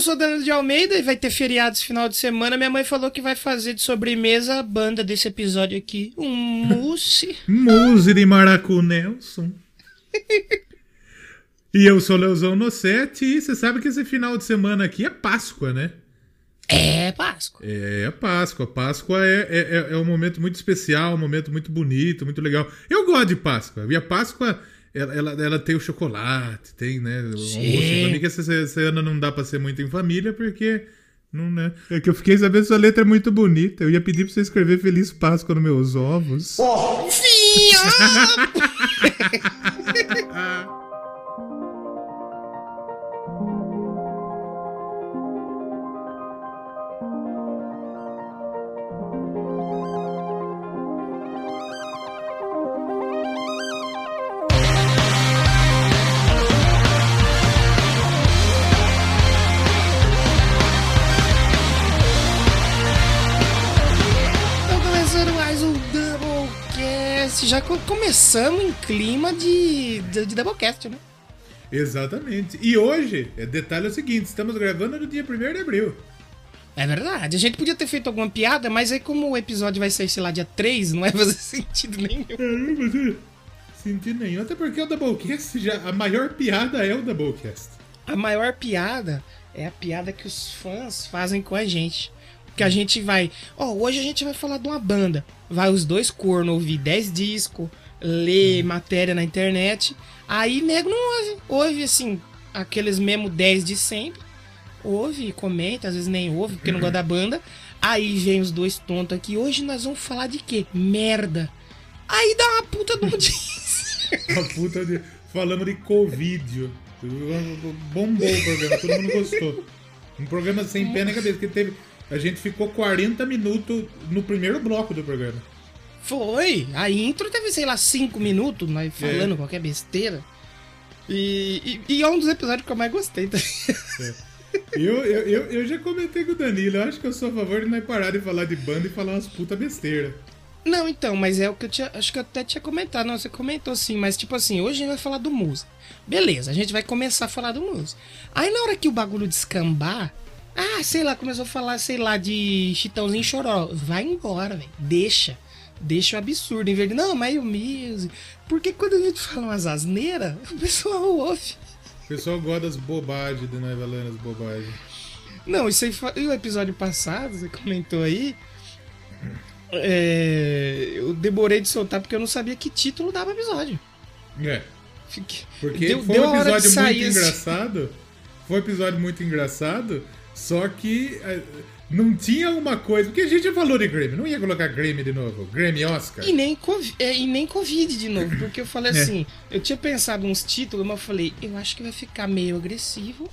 eu sou Danilo de Almeida e vai ter feriado esse final de semana. Minha mãe falou que vai fazer de sobremesa a banda desse episódio aqui. Um mousse. mousse de Maracu Nelson. e eu sou Leozão Nossetti e você sabe que esse final de semana aqui é Páscoa, né? É Páscoa. É, é Páscoa. Páscoa é, é, é, é um momento muito especial, um momento muito bonito, muito legal. Eu gosto de Páscoa. E a Páscoa ela, ela, ela, tem o chocolate, tem, né? O Sim. Pra mim que essa, essa ano não dá pra ser muito em família, porque. Não, né? É que eu fiquei sabendo que sua letra é muito bonita. Eu ia pedir pra você escrever Feliz Páscoa nos meus ovos. Oh, já começamos em clima de, de, de Doublecast, né? Exatamente. E hoje, é, detalhe é o seguinte: estamos gravando no dia 1 de abril. É verdade. A gente podia ter feito alguma piada, mas aí, como o episódio vai sair, sei lá, dia 3, não vai fazer sentido nenhum. É, não vai fazer sentido nenhum. Até porque o Doublecast, já, a maior piada é o Doublecast. A maior piada é a piada que os fãs fazem com a gente. Que a gente vai. Ó, oh, hoje a gente vai falar de uma banda. Vai os dois cornos ouvir 10 discos, ler matéria na internet. Aí nego não ouve. Ouve assim, aqueles mesmo 10 de sempre. Ouve, comenta, às vezes nem ouve, porque não gosta da banda. Aí vem os dois tontos aqui. Hoje nós vamos falar de quê? Merda. Aí dá uma puta de notícia. uma puta de. Falando de Covid. Bombou o programa, todo mundo gostou. Um programa sem pé nem cabeça, que teve a gente ficou 40 minutos no primeiro bloco do programa. Foi. A intro teve, sei lá, 5 minutos, nós falando é. qualquer besteira. E, e, e, é um dos episódios que eu mais gostei. Tá? É. Eu, eu, eu, eu, já comentei com o Danilo, eu acho que eu sou a favor de nós parar de falar de banda e falar umas puta besteira. Não, então, mas é o que eu tinha. Acho que eu até tinha comentado. Não, você comentou sim, mas tipo assim, hoje a gente vai falar do música. Beleza, a gente vai começar a falar do música. Aí na hora que o bagulho descambar, ah, sei lá, começou a falar, sei lá, de Chitãozinho Choró. Vai embora, velho. Deixa. Deixa o absurdo. Em vez de, não, mas o music. Porque quando a gente fala umas asneiras, o pessoal ouve. O pessoal gosta das bobagens de nós falando as bobagens. Não, isso aí foi o episódio passado, você comentou aí. É, eu demorei de soltar porque eu não sabia que título dava episódio. É. Fique... Porque deu, foi um episódio muito sair, engraçado. Foi um episódio muito engraçado. Só que é, não tinha uma coisa. Porque a gente já falou de Grammy, não ia colocar Grammy de novo. Grammy Oscar. E nem, é, e nem Covid de novo. Porque eu falei é. assim, eu tinha pensado uns títulos, mas eu falei, eu acho que vai ficar meio agressivo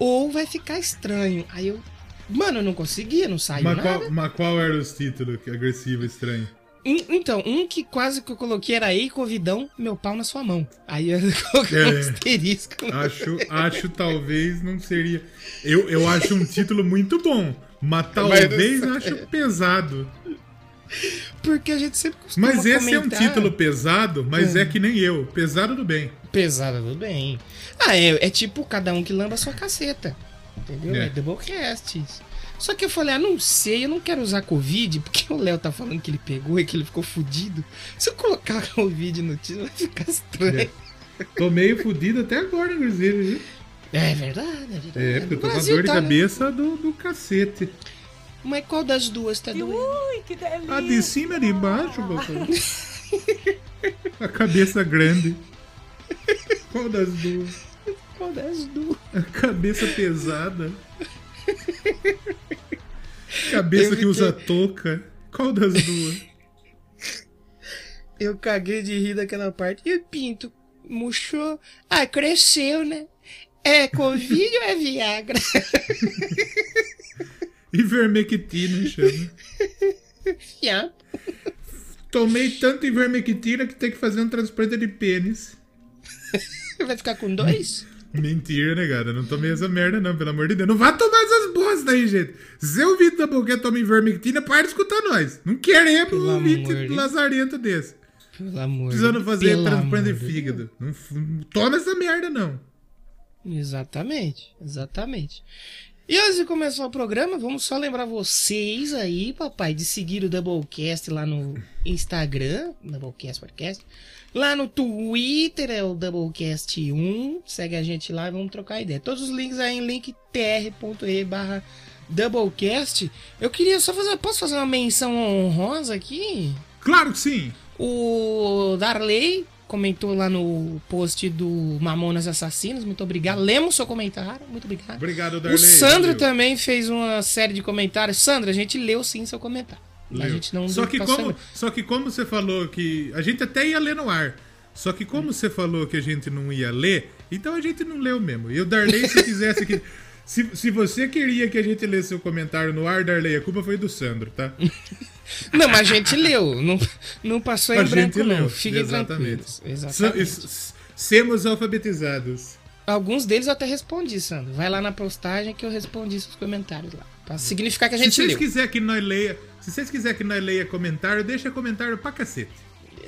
ou vai ficar estranho. Aí eu. Mano, eu não conseguia, não saiu mas nada. Qual, mas qual era os títulos agressivo e estranho? Então, um que quase que eu coloquei era Ei, Covidão, meu pau na sua mão. Aí eu coloquei é, um asterisco. Acho, acho talvez não seria. Eu, eu acho um título muito bom, mas talvez mas, acho pesado. Porque a gente sempre costuma Mas esse comentar... é um título pesado, mas é. é que nem eu. Pesado do bem. Pesado do bem. Ah, é, é tipo cada um que lamba a sua caceta. Entendeu? É, é Doublecast. Só que eu falei, ah, não sei, eu não quero usar Covid, porque o Léo tá falando que ele pegou e que ele ficou fudido. Se eu colocar Covid no título, vai ficar estranho. É. Tô meio fudido até agora, inclusive, viu? É verdade, é verdade. É, porque eu tô com a dor de tá, né? cabeça né? do, do cacete. Mas qual das duas tá doendo? Ui, que delícia! A de cima e de baixo, papai. a cabeça grande. Qual das duas? Qual das duas? A cabeça pesada. Cabeça que usa touca. Qual das duas? Eu caguei de rir daquela parte. E o pinto murchou. Ah, cresceu, né? É Covid ou é Viagra? Ivermectina, chama. Tomei tanto ivermectina que tem que fazer um transplante de pênis. Vai ficar com dois? Mentira, negada. Né, não tomei essa merda, não, pelo amor de Deus. Não vá tomar essas bosta aí, gente. Se eu vi da boquete toma ivermectina, para de escutar nós. Não queremos pelo um vídeo lazarento desse. Pelo amor Precisando fazer transplante de fígado. Não, não toma essa merda, não. Exatamente, exatamente. E antes de começar o programa, vamos só lembrar vocês aí, papai, de seguir o Doublecast lá no Instagram, Doublecast Podcast. Lá no Twitter é o Doublecast1. Segue a gente lá e vamos trocar ideia. Todos os links aí em linktr.e barra Doublecast. Eu queria só fazer. Posso fazer uma menção honrosa aqui? Claro que sim! O Darley comentou lá no post do Mamonas Assassinos. Muito obrigado. Lemos seu comentário. Muito obrigado. Obrigado, Darley. O Sandro também fez uma série de comentários. Sandra, a gente leu sim seu comentário. Leu. A gente não só que como Só que como você falou que. A gente até ia ler no ar. Só que como você falou que a gente não ia ler, então a gente não leu mesmo. E o Darley, se quisesse que. Se, se você queria que a gente lesse seu comentário no ar, Darley, a culpa foi do Sandro, tá? não, mas a gente leu. Não, não passou em a branco, gente leu. não. Fiquem Exatamente. Exatamente. Semos alfabetizados. Alguns deles eu até respondi, Sandro. Vai lá na postagem que eu respondi seus comentários lá. Pra significar que a gente se vocês leu. Quiser que nós leia, se vocês quiserem que nós leia comentário, deixa comentário pra cacete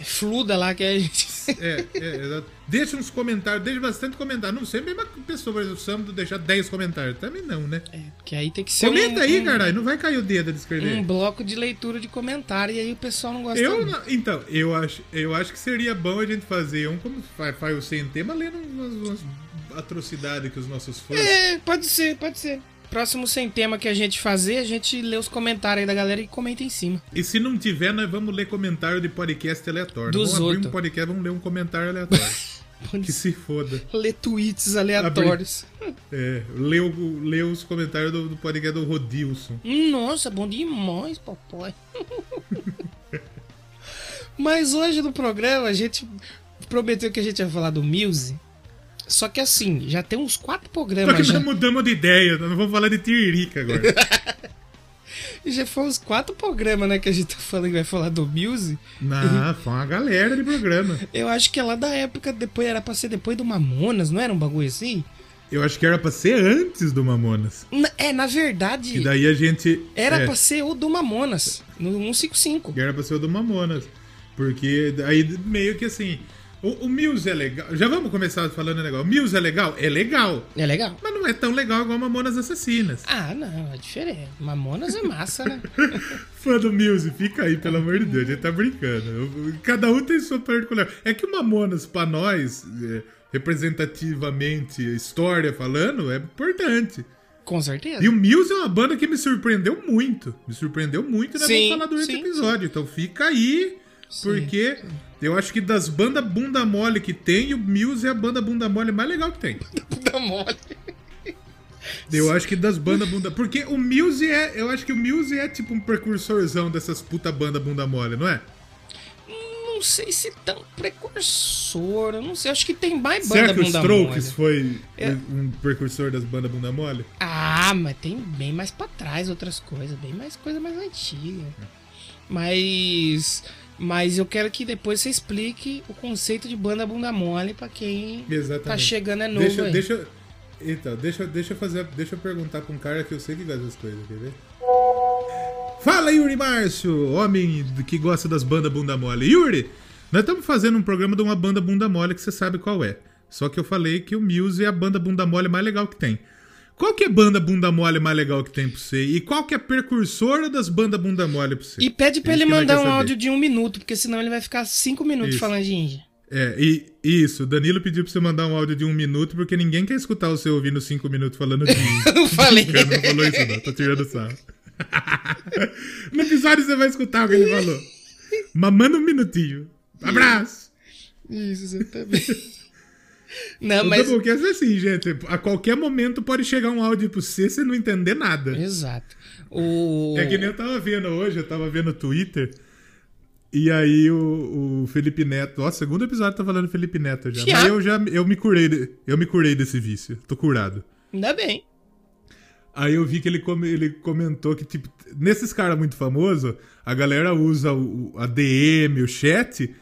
fluda lá que a gente. É, é, exato. Deixa uns comentários, deixa bastante comentário. Não sei a mesma pessoa, por exemplo, deixar 10 comentários. Também não, né? É, porque aí tem que ser. Comenta um, aí, um, caralho, não vai cair o dedo de escrever. Um bloco de leitura de comentário e aí o pessoal não gosta eu, não, Então, eu acho, eu acho que seria bom a gente fazer um como faz o sem tema, lendo umas, umas atrocidades que os nossos fãs. É, pode ser, pode ser. Próximo sem tema que a gente fazer, a gente lê os comentários aí da galera e comenta em cima. E se não tiver, nós vamos ler comentário de podcast aleatório. Dos vamos abrir outro. um podcast, vamos ler um comentário aleatório. que se foda. Ler tweets aleatórios. Abrir... É, lê, lê os comentários do, do podcast do Rodilson. Nossa, bom demais, papai. Mas hoje no programa a gente prometeu que a gente ia falar do Muse. Só que assim, já tem uns quatro programas. Só que já, mudamos de ideia, não vamos falar de Tiririca agora. já foi uns quatro programas, né, que a gente tá falando que vai falar do Muse. Não, foi uma galera de programa. Eu acho que é lá da época, depois era pra ser depois do Mamonas, não era um bagulho assim? Eu acho que era pra ser antes do Mamonas. Na, é, na verdade. E daí a gente. Era é, pra ser o do Mamonas, no 155. Era pra ser o do Mamonas. Porque aí meio que assim. O, o Muse é legal. Já vamos começar falando legal. O Muse é legal? É legal. É legal. Mas não é tão legal igual Mamonas Assassinas. Ah, não, é diferente. Mamonas é massa, né? Fã do Muse, fica aí, pelo amor de Deus, a gente tá brincando. Cada um tem sua particular. É que o Mamonas, pra nós, é, representativamente, história falando, é importante. Com certeza. E o Muse é uma banda que me surpreendeu muito. Me surpreendeu muito, né? Vamos falar durante sim, o episódio. Sim. Então fica aí, sim, porque sim. Eu acho que das bandas bunda mole que tem, o Muse é a banda bunda mole mais legal que tem. Bunda mole. Eu acho que das bandas bunda. Porque o Muse é. Eu acho que o Muse é tipo um precursorzão dessas puta banda bunda mole, não é? Não sei se tão precursor. Eu não sei. Acho que tem mais banda Será que bunda o Strokes foi é... um precursor das bandas bunda mole? Ah, mas tem bem mais pra trás outras coisas. Bem mais coisa mais antiga. Mas. Mas eu quero que depois você explique o conceito de banda bunda mole para quem tá Exatamente. tá chegando é novo deixa, aí. Deixa, então, deixa, deixa eu fazer, deixa eu perguntar pra um cara que eu sei que gosta das coisas, quer ver? Fala Yuri Márcio, homem que gosta das bandas bunda mole. Yuri, nós estamos fazendo um programa de uma banda bunda mole que você sabe qual é. Só que eu falei que o Muse é a banda bunda mole mais legal que tem. Qual que é banda bunda mole mais legal que tem pra você? E qual que é a precursora das bandas bunda mole pra você? E pede pra ele mandar um áudio de um minuto, porque senão ele vai ficar cinco minutos isso. falando de Índia. É, e isso, Danilo pediu pra você mandar um áudio de um minuto, porque ninguém quer escutar você ouvindo cinco minutos falando de Índia. não falei. Não, não falou isso não, tô tirando sarro. no episódio você vai escutar o que ele falou. Mamando um minutinho. Abraço! Isso, exatamente. Não, o mas... Doublecast é assim, gente. A qualquer momento pode chegar um áudio pro você você não entender nada. Exato. O... É que nem eu tava vendo hoje, eu tava vendo o Twitter. E aí o, o Felipe Neto. Ó, segundo episódio tá falando Felipe Neto já. já. Mas eu já eu me curei. Eu me curei desse vício. Tô curado. Ainda bem. Aí eu vi que ele, come, ele comentou que, tipo, nesses caras muito famosos, a galera usa o, a DM, o chat,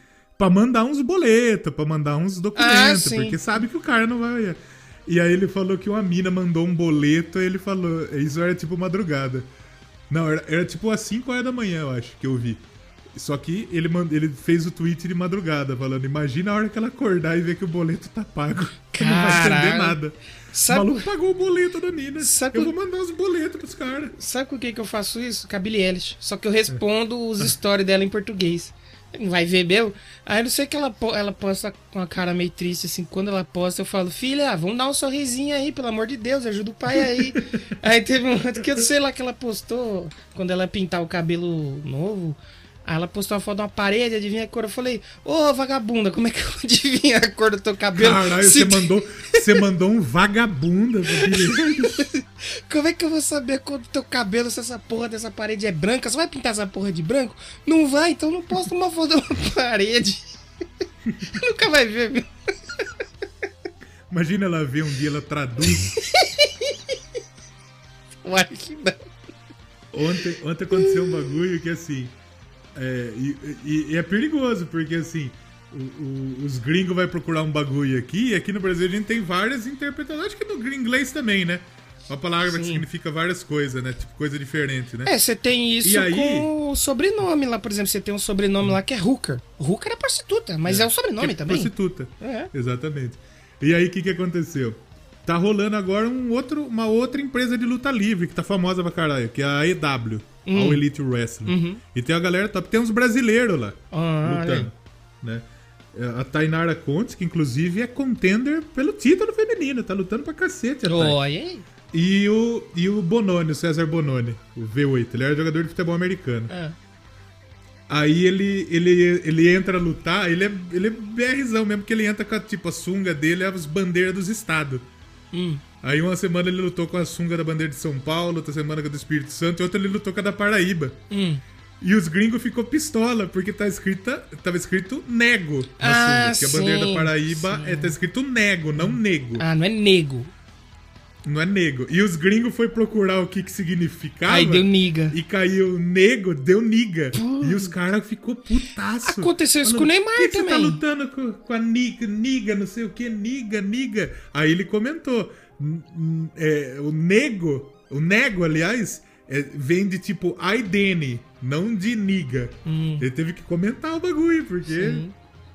pra mandar uns boletos, pra mandar uns documentos, ah, porque sabe que o cara não vai. E aí ele falou que uma mina mandou um boleto e ele falou. Isso era tipo madrugada. Não, era, era tipo às 5 horas da manhã, eu acho, que eu vi. Só que ele, mand... ele fez o tweet de madrugada, falando: Imagina a hora que ela acordar e ver que o boleto tá pago. Que não vai entender nada. Sabe... O maluco pagou o boleto da mina. Sabe eu vou mandar os boletos pros caras. Sabe o que, que eu faço isso? Com a Billie Eilish. Só que eu respondo os stories dela em português. Não vai ver meu? Aí não sei que ela, ela posta com a cara meio triste, assim. Quando ela posta, eu falo, filha, vamos dar um sorrisinho aí, pelo amor de Deus, ajuda o pai aí. aí teve um outro que eu sei lá que ela postou, quando ela pintar o cabelo novo. Aí ela postou uma foto de uma parede, adivinha a cor. Eu falei, ô oh, vagabunda, como é que eu adivinho a cor do teu cabelo? Caralho, você, mandou, você mandou um vagabunda, Como é que eu vou saber a cor do teu cabelo se essa porra dessa parede é branca? Você vai pintar essa porra de branco? Não vai, então não posta uma foto de uma parede. Nunca vai ver, viu? Imagina ela ver um dia, ela traduz. Uai, que não. Ontem, ontem aconteceu um bagulho que assim. É, e, e, e, é perigoso, porque assim, o, o, os gringos vai procurar um bagulho aqui, e aqui no Brasil a gente tem várias interpretações. Acho que no inglês também, né? Uma palavra Sim. que significa várias coisas, né? Tipo, coisa diferente, né? É, você tem isso aí... com o sobrenome lá, por exemplo. Você tem um sobrenome lá que é Hooker. Hooker é prostituta, mas é, é um sobrenome é também. Prostituta. É. Exatamente. E aí, o que, que aconteceu? Tá rolando agora um outro, uma outra empresa de luta livre que tá famosa pra caralho, que é a EW, hum. All Elite Wrestling. Uhum. E tem a galera top, tem uns brasileiros lá ah, lutando, né? É, a Tainara Contes, que inclusive é contender pelo título feminino, tá lutando pra cacete. Oi. E o, e o Bononi, o César Bononi, o V8, ele era jogador de futebol americano. É. Aí ele, ele, ele entra a lutar, ele é, ele é BRzão mesmo, porque ele entra com a, tipo, a sunga dele, as bandeiras dos estados. Hum. Aí uma semana ele lutou com a sunga da bandeira de São Paulo, outra semana com a do Espírito Santo, e outra ele lutou com a da Paraíba. Hum. E os gringos ficou pistola, porque tá escrita, tava escrito nego na ah, sunga. Que a bandeira da Paraíba é, tá escrito nego, não nego. Ah, não é nego. Não é nego. E os gringos foi procurar o que que significava. Aí deu niga. E caiu nego, deu niga. E os caras ficou putaço. Aconteceu isso com o Neymar que também. Que você tá lutando com, com a niga, niga, não sei o que, niga, niga. Aí ele comentou, é, o nego, o nego, aliás, é, vem de tipo Aidene, não de niga. Hum. Ele teve que comentar o bagulho, porque... Sim.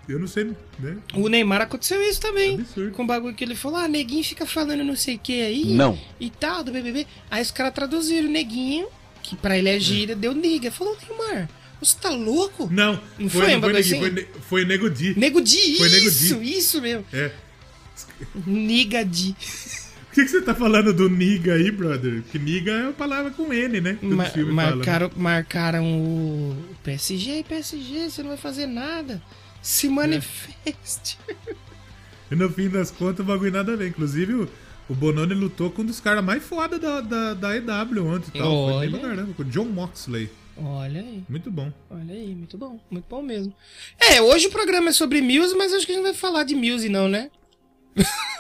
Eu não sei, né? O Neymar aconteceu isso também. Absurdo. Com o bagulho que ele falou, ah, neguinho fica falando não sei o que aí. Não. E tal, do BBB. Aí os caras traduziram neguinho, que pra ele é gíria, deu niga. Falou, Neymar, você tá louco? Não, não foi, foi, um foi, assim? foi, foi Nego Di. Nego Di, foi Nego Di. isso, isso mesmo. É. Niga Di. O que, que, você tá falando do niga aí, brother? Que niga é uma palavra com N, né? Ma marcaram, fala, né? marcaram o PSG, PSG, você não vai fazer nada. Se manifeste. É. E no fim das contas, o bagulho nada a ver. Inclusive, o, o Bononi lutou com um dos caras mais foda da, da, da EW ontem e tal. Olha. Foi caramba, com o John Moxley. Olha aí. Muito bom. Olha aí, muito bom. Muito bom mesmo. É, hoje o programa é sobre Muse, mas acho que a gente não vai falar de Muse, não, né?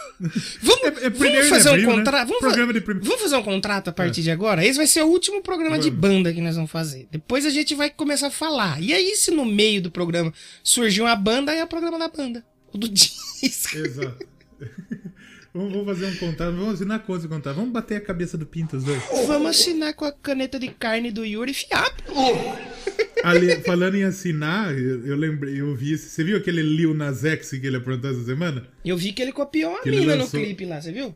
vamos, é, é vamos fazer abril, um contrato. Né? Vamos, fa vamos, fazer um contrato a partir é. de agora? Esse vai ser o último programa de banda que nós vamos fazer. Depois a gente vai começar a falar. E aí, se no meio do programa surgiu uma banda, aí é o programa da banda. O do disco. Exato. Vamos fazer um contrato, vamos assinar coisa contrato. Vamos bater a cabeça do Pinto os dois. Vamos assinar com a caneta de carne do Yuri Fiap. Ali, falando em assinar, eu, eu, lembrei, eu vi. Você viu aquele Lil Nas X que ele aprontou essa semana? Eu vi que ele copiou uma mina lançou, no clipe lá, você viu?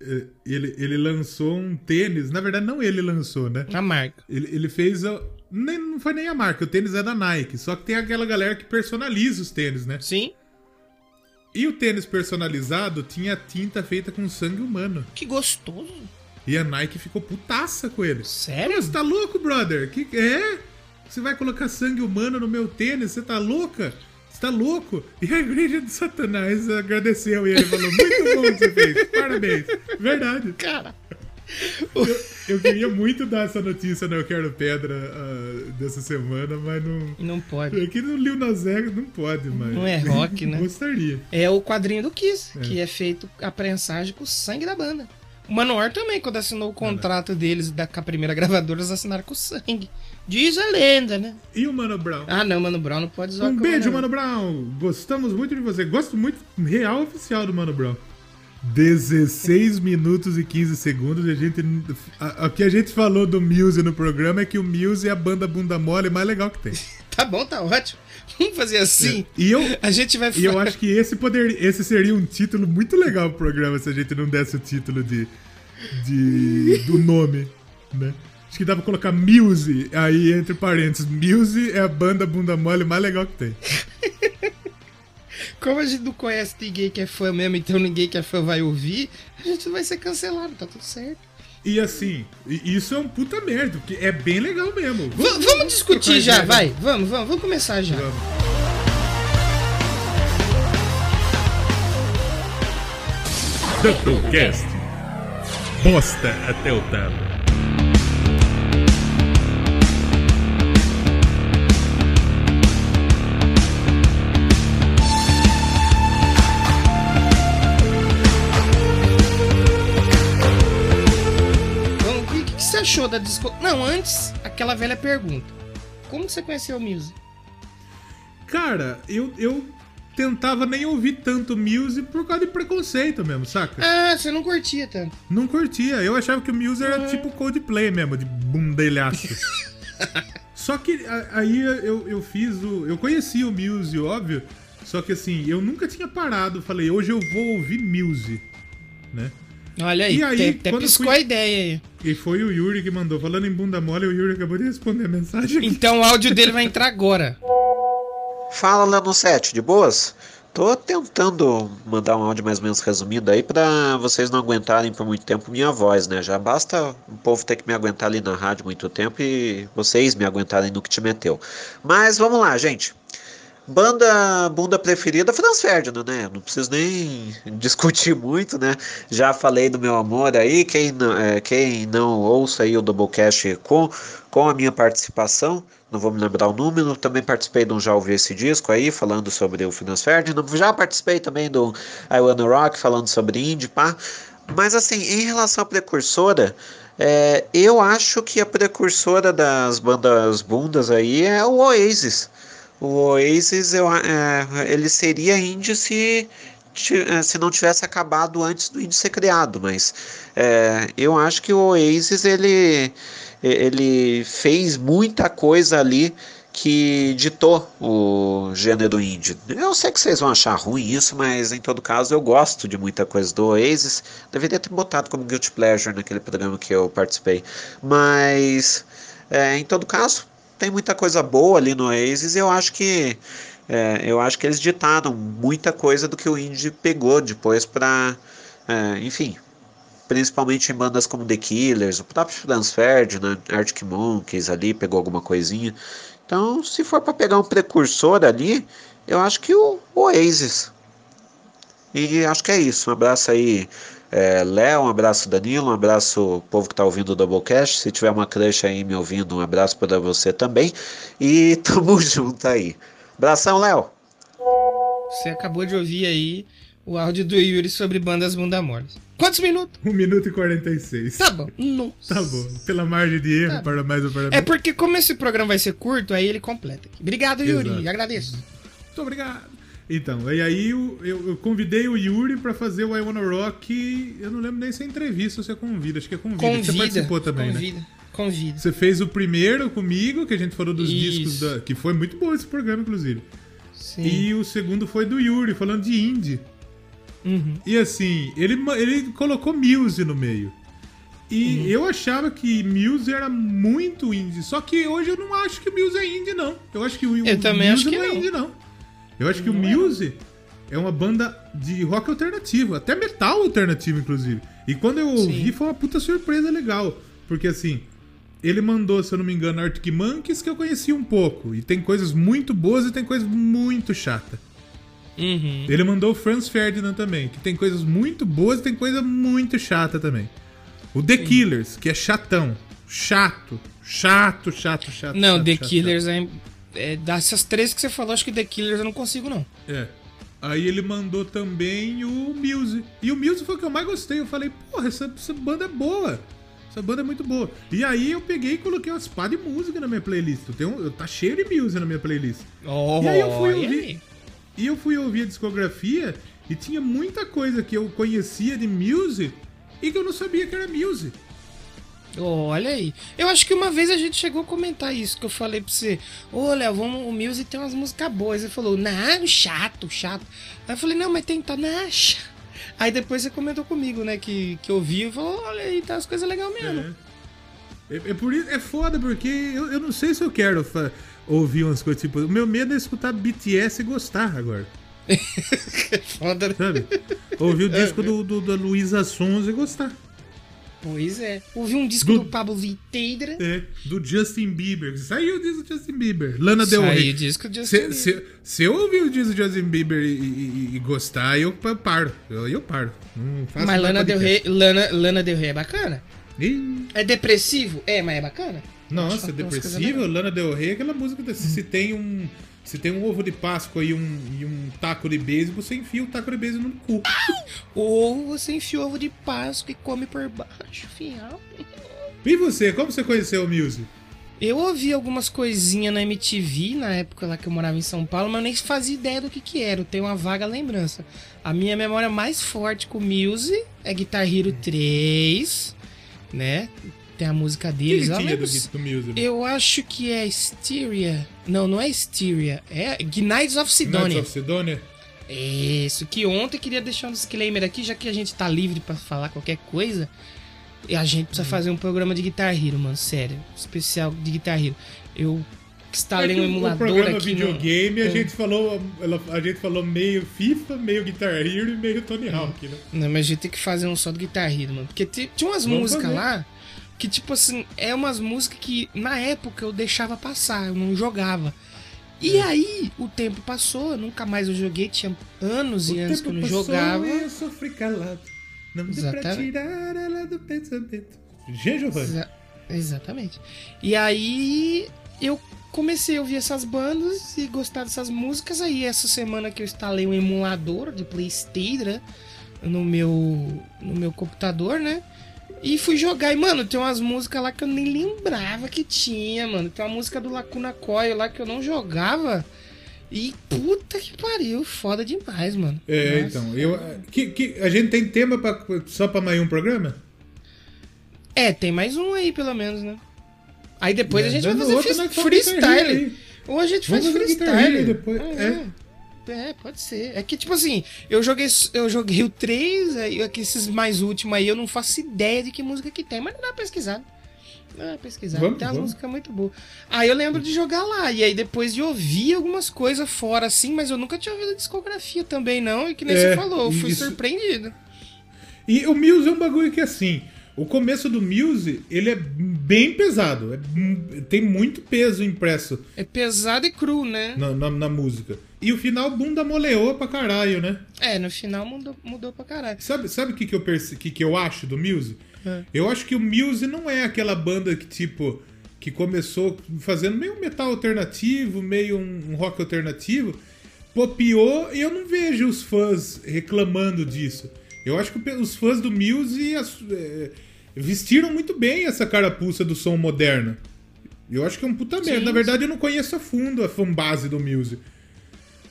É, ele, ele lançou um tênis, na verdade não ele lançou, né? A marca. Ele, ele fez. A, nem, não foi nem a marca, o tênis é da Nike. Só que tem aquela galera que personaliza os tênis, né? Sim. E o tênis personalizado tinha tinta feita com sangue humano. Que gostoso. E a Nike ficou putaça com ele. Sério? Você tá louco, brother? Que é? Você vai colocar sangue humano no meu tênis? Você tá louca? Você tá louco? E a igreja de Satanás agradeceu e ele falou: Muito bom que você fez. Parabéns. Verdade. Cara. Eu, eu, queria muito dar essa notícia no Eu Quero Pedra uh, dessa semana, mas não. Não pode. Aqui no Lil Nas Vegas não pode, mas. Não é rock, né? Gostaria. É o quadrinho do Kiss, é. que é feito a prensagem com o sangue da banda. O Manowar também, quando assinou o contrato deles da, com a primeira gravadora, eles assinaram com sangue. Diz a lenda, né? E o Mano Brown? Ah, não, Mano Brown não pode usar Um beijo, Mano Brown! Gostamos muito de você. Gosto muito real oficial do Mano Brown. 16 minutos e 15 segundos. A gente, a, a, o que a gente falou do Muse no programa é que o Muse é a banda bunda mole mais legal que tem. Tá bom, tá ótimo. Vamos fazer assim. É. E eu, a gente vai E eu acho que esse poder, esse seria um título muito legal pro programa se a gente não desse o título de, de do nome, né? Acho que dá pra colocar Muse aí entre parênteses. Muse é a banda bunda mole mais legal que tem. Como a gente não conhece ninguém que é fã mesmo, então ninguém que é fã vai ouvir, a gente vai ser cancelado, tá tudo certo. E assim, isso é um puta merda, porque é bem legal mesmo. Vamos, vamos discutir já, vai. Vamos, vamos, vamos começar já. Vamos. Doublecast. Bosta até o talo. Achou da disco? Não, antes, aquela velha pergunta. Como você conheceu o Muse? Cara, eu, eu tentava nem ouvir tanto Muse por causa de preconceito mesmo, saca? Ah, você não curtia tanto. Não curtia. Eu achava que o Muse era uhum. tipo Coldplay mesmo, de bundelhaço. só que aí eu, eu fiz o. Eu conheci o Muse, óbvio. Só que assim, eu nunca tinha parado. Falei, hoje eu vou ouvir Muse, né? Olha aí, e aí até, até piscou fui... a ideia aí. E foi o Yuri que mandou. Falando em bunda mole, o Yuri acabou de responder a mensagem. Aqui. Então o áudio dele vai entrar agora. Fala lá no set, de boas? Tô tentando mandar um áudio mais ou menos resumido aí para vocês não aguentarem por muito tempo minha voz, né? Já basta o povo ter que me aguentar ali na rádio muito tempo e vocês me aguentarem no que te meteu. Mas vamos lá, gente. Banda bunda preferida, Franz Ferdinand, né? Não preciso nem discutir muito, né? Já falei do meu amor aí. Quem não, é, quem não ouça aí o Doublecast com, com a minha participação, não vou me lembrar o número. Também participei de um Já Ouvi Esse Disco aí, falando sobre o Franz Ferdinand. Já participei também do I Wanna Rock, falando sobre indie, pá. Mas assim, em relação à precursora, é, eu acho que a precursora das bandas bundas aí é o Oasis o Oasis eu, é, ele seria indie se, é, se não tivesse acabado antes do indie ser criado, mas é, eu acho que o Oasis ele, ele fez muita coisa ali que ditou o gênero indie. Eu sei que vocês vão achar ruim isso, mas em todo caso eu gosto de muita coisa do Oasis. Deveria ter botado como Guilty Pleasure naquele programa que eu participei. Mas, é, em todo caso, tem muita coisa boa ali no Oasis e eu acho que é, eu acho que eles ditaram muita coisa do que o indie pegou depois para é, enfim principalmente em bandas como The Killers o próprio Franz Ferdinand Arctic Monkeys ali pegou alguma coisinha. Então se for para pegar um precursor ali eu acho que o Oasis. E acho que é isso um abraço aí é, Léo, um abraço Danilo, um abraço povo que está ouvindo o Doublecast. Se tiver uma crush aí me ouvindo, um abraço para você também. E tamo junto aí. Abração, Léo. Você acabou de ouvir aí o áudio do Yuri sobre bandas bunda moles. Quantos minutos? 1 minuto e 46. Tá bom. Nossa. Tá bom. Pela margem de erro, tá para mais ou para menos. É porque como esse programa vai ser curto, aí ele completa. Obrigado, Yuri. Exato. Agradeço. Muito obrigado. Então, e aí eu, eu, eu convidei o Yuri para fazer o I Wanna Rock. Eu não lembro nem se é entrevista ou se é convida. Acho que é convida. convida Você participou também, convida, né? Convida. Você fez o primeiro comigo, que a gente falou dos Isso. discos da. Que foi muito bom esse programa, inclusive. Sim. E o segundo foi do Yuri, falando de indie. Uhum. E assim, ele, ele colocou Muse no meio. E uhum. eu achava que Muse era muito indie. Só que hoje eu não acho que Muse é indie, não. Eu acho que o, eu o também Muse acho que não é indie, não. Eu acho que o Muse é uma banda de rock alternativo, até metal alternativo, inclusive. E quando eu ouvi, Sim. foi uma puta surpresa legal. Porque assim, ele mandou, se eu não me engano, Arctic Monkeys, que eu conheci um pouco. E tem coisas muito boas e tem coisas muito chatas. Uhum. Ele mandou o Franz Ferdinand também, que tem coisas muito boas e tem coisa muito chata também. O The Sim. Killers, que é chatão. Chato. Chato, chato, chato. Não, chato, The chato, Killers chato. é é, dessas três que você falou, acho que The Killers eu não consigo, não. É. Aí ele mandou também o Muse. E o Muse foi o que eu mais gostei. Eu falei, porra, essa, essa banda é boa. Essa banda é muito boa. E aí eu peguei e coloquei umas pá de música na minha playlist. Eu tenho, eu, tá cheio de Muse na minha playlist. Oh, e aí eu fui ouvir. E eu fui ouvir a discografia e tinha muita coisa que eu conhecia de Muse e que eu não sabia que era Muse. Olha aí. Eu acho que uma vez a gente chegou a comentar isso, que eu falei pra você. Ô, Léo, vamos, o Music tem umas músicas boas. Ele falou, não, chato, chato. Aí eu falei, não, mas tem, tá, não, chato. Aí depois você comentou comigo, né, que, que ouviu e falou, olha aí, tá as coisas legais mesmo. É. É, é, por isso, é foda, porque eu, eu não sei se eu quero ouvir umas coisas tipo. O meu medo é escutar BTS e gostar agora. foda, né? Sabe? Ouvir o disco do, do, da Luísa Sons e gostar. Pois é. Ouvi um disco do, do Pablo Vitteira. É, do Justin Bieber. Saiu o disco do Justin Bieber. Lana Del Rey. Saiu o disco do Justin Bieber. Se, se, eu ouvir o disco do Justin Bieber e, e, e gostar, eu paro. Eu, eu paro. mas Lana Del, Rey, Lana, Lana Del Rey é bacana. E... É depressivo? É, mas é bacana. Nossa, é depressivo? Lana Del Rey é aquela música. Hum. Se tem um se tem um ovo de Páscoa e um, e um taco de beisebol, você enfia o taco de beisebol no cu. Ou você enfia o ovo de Páscoa e come por baixo, fiel. E você, como você conheceu o Music? Eu ouvi algumas coisinhas na MTV na época lá que eu morava em São Paulo, mas eu nem fazia ideia do que que era. Eu tenho uma vaga lembrança. A minha memória mais forte com o Music é Guitar Hero 3, né? Tem a música deles. Que que do, do Music? Eu acho que é Styria. Não, não é Styria. É Knights of Sidonia. Knights of Sidonia? Isso, que ontem queria deixar um disclaimer aqui, já que a gente tá livre para falar qualquer coisa. A gente precisa uhum. fazer um programa de Guitar Hero, mano, sério. Especial de Guitar Hero. Eu instalei é um emulador o programa aqui videogame, no... a, é. gente falou, a gente falou meio FIFA, meio Guitar Hero e meio Tony Hawk, né? Não, mas a gente tem que fazer um só do Guitar Hero, mano. Porque tinha umas músicas lá que, tipo assim, é umas músicas que na época eu deixava passar, eu não jogava. E é. aí, o tempo passou, nunca mais eu joguei, tinha anos o e anos que eu não passou, jogava. eu sofri calado. Não deu pra tirar ela do pensamento. G. Giovanni. Exa exatamente. E aí, eu comecei a ouvir essas bandas e gostar dessas músicas. Aí, essa semana que eu instalei um emulador de Playstation no meu, no meu computador, né? E fui jogar. E, mano, tem umas músicas lá que eu nem lembrava que tinha, mano. Tem uma música do Lacuna Coil lá que eu não jogava. E puta que pariu, foda demais, mano. É, Nossa. então. Eu, que, que, a gente tem tema pra, só pra mais um programa? É, tem mais um aí, pelo menos, né? Aí depois é, a gente vai fazer outro, freestyle. Ou a gente Vamos faz freestyle. Depois. Ah, é. é. É, pode ser. É que, tipo assim, eu joguei, eu joguei o 3, aí aqui, esses mais últimos aí, eu não faço ideia de que música que tem, mas não dá pesquisar. Não dá pesquisar. Vamos, tem umas músicas muito boas. Aí eu lembro de jogar lá, e aí depois de ouvir algumas coisas fora, assim, mas eu nunca tinha ouvido discografia também, não, e que nem é, você falou, eu fui isso. surpreendido. E o Muse é um bagulho que, assim, o começo do Muse, ele é bem pesado. É, tem muito peso impresso. É pesado e cru, né? Na, na, na, música. E o final, bunda moleou pra caralho, né? É, no final mudou, mudou pra caralho. Sabe o sabe que, que, eu que, que eu acho do Muse? É. Eu acho que o Muse não é aquela banda que, tipo, que começou fazendo meio metal alternativo, meio um, um rock alternativo, popiou e eu não vejo os fãs reclamando disso. Eu acho que os fãs do Muse é, vestiram muito bem essa carapuça do som moderno. Eu acho que é um puta merda. Na verdade, eu não conheço a fundo a fanbase do Muse.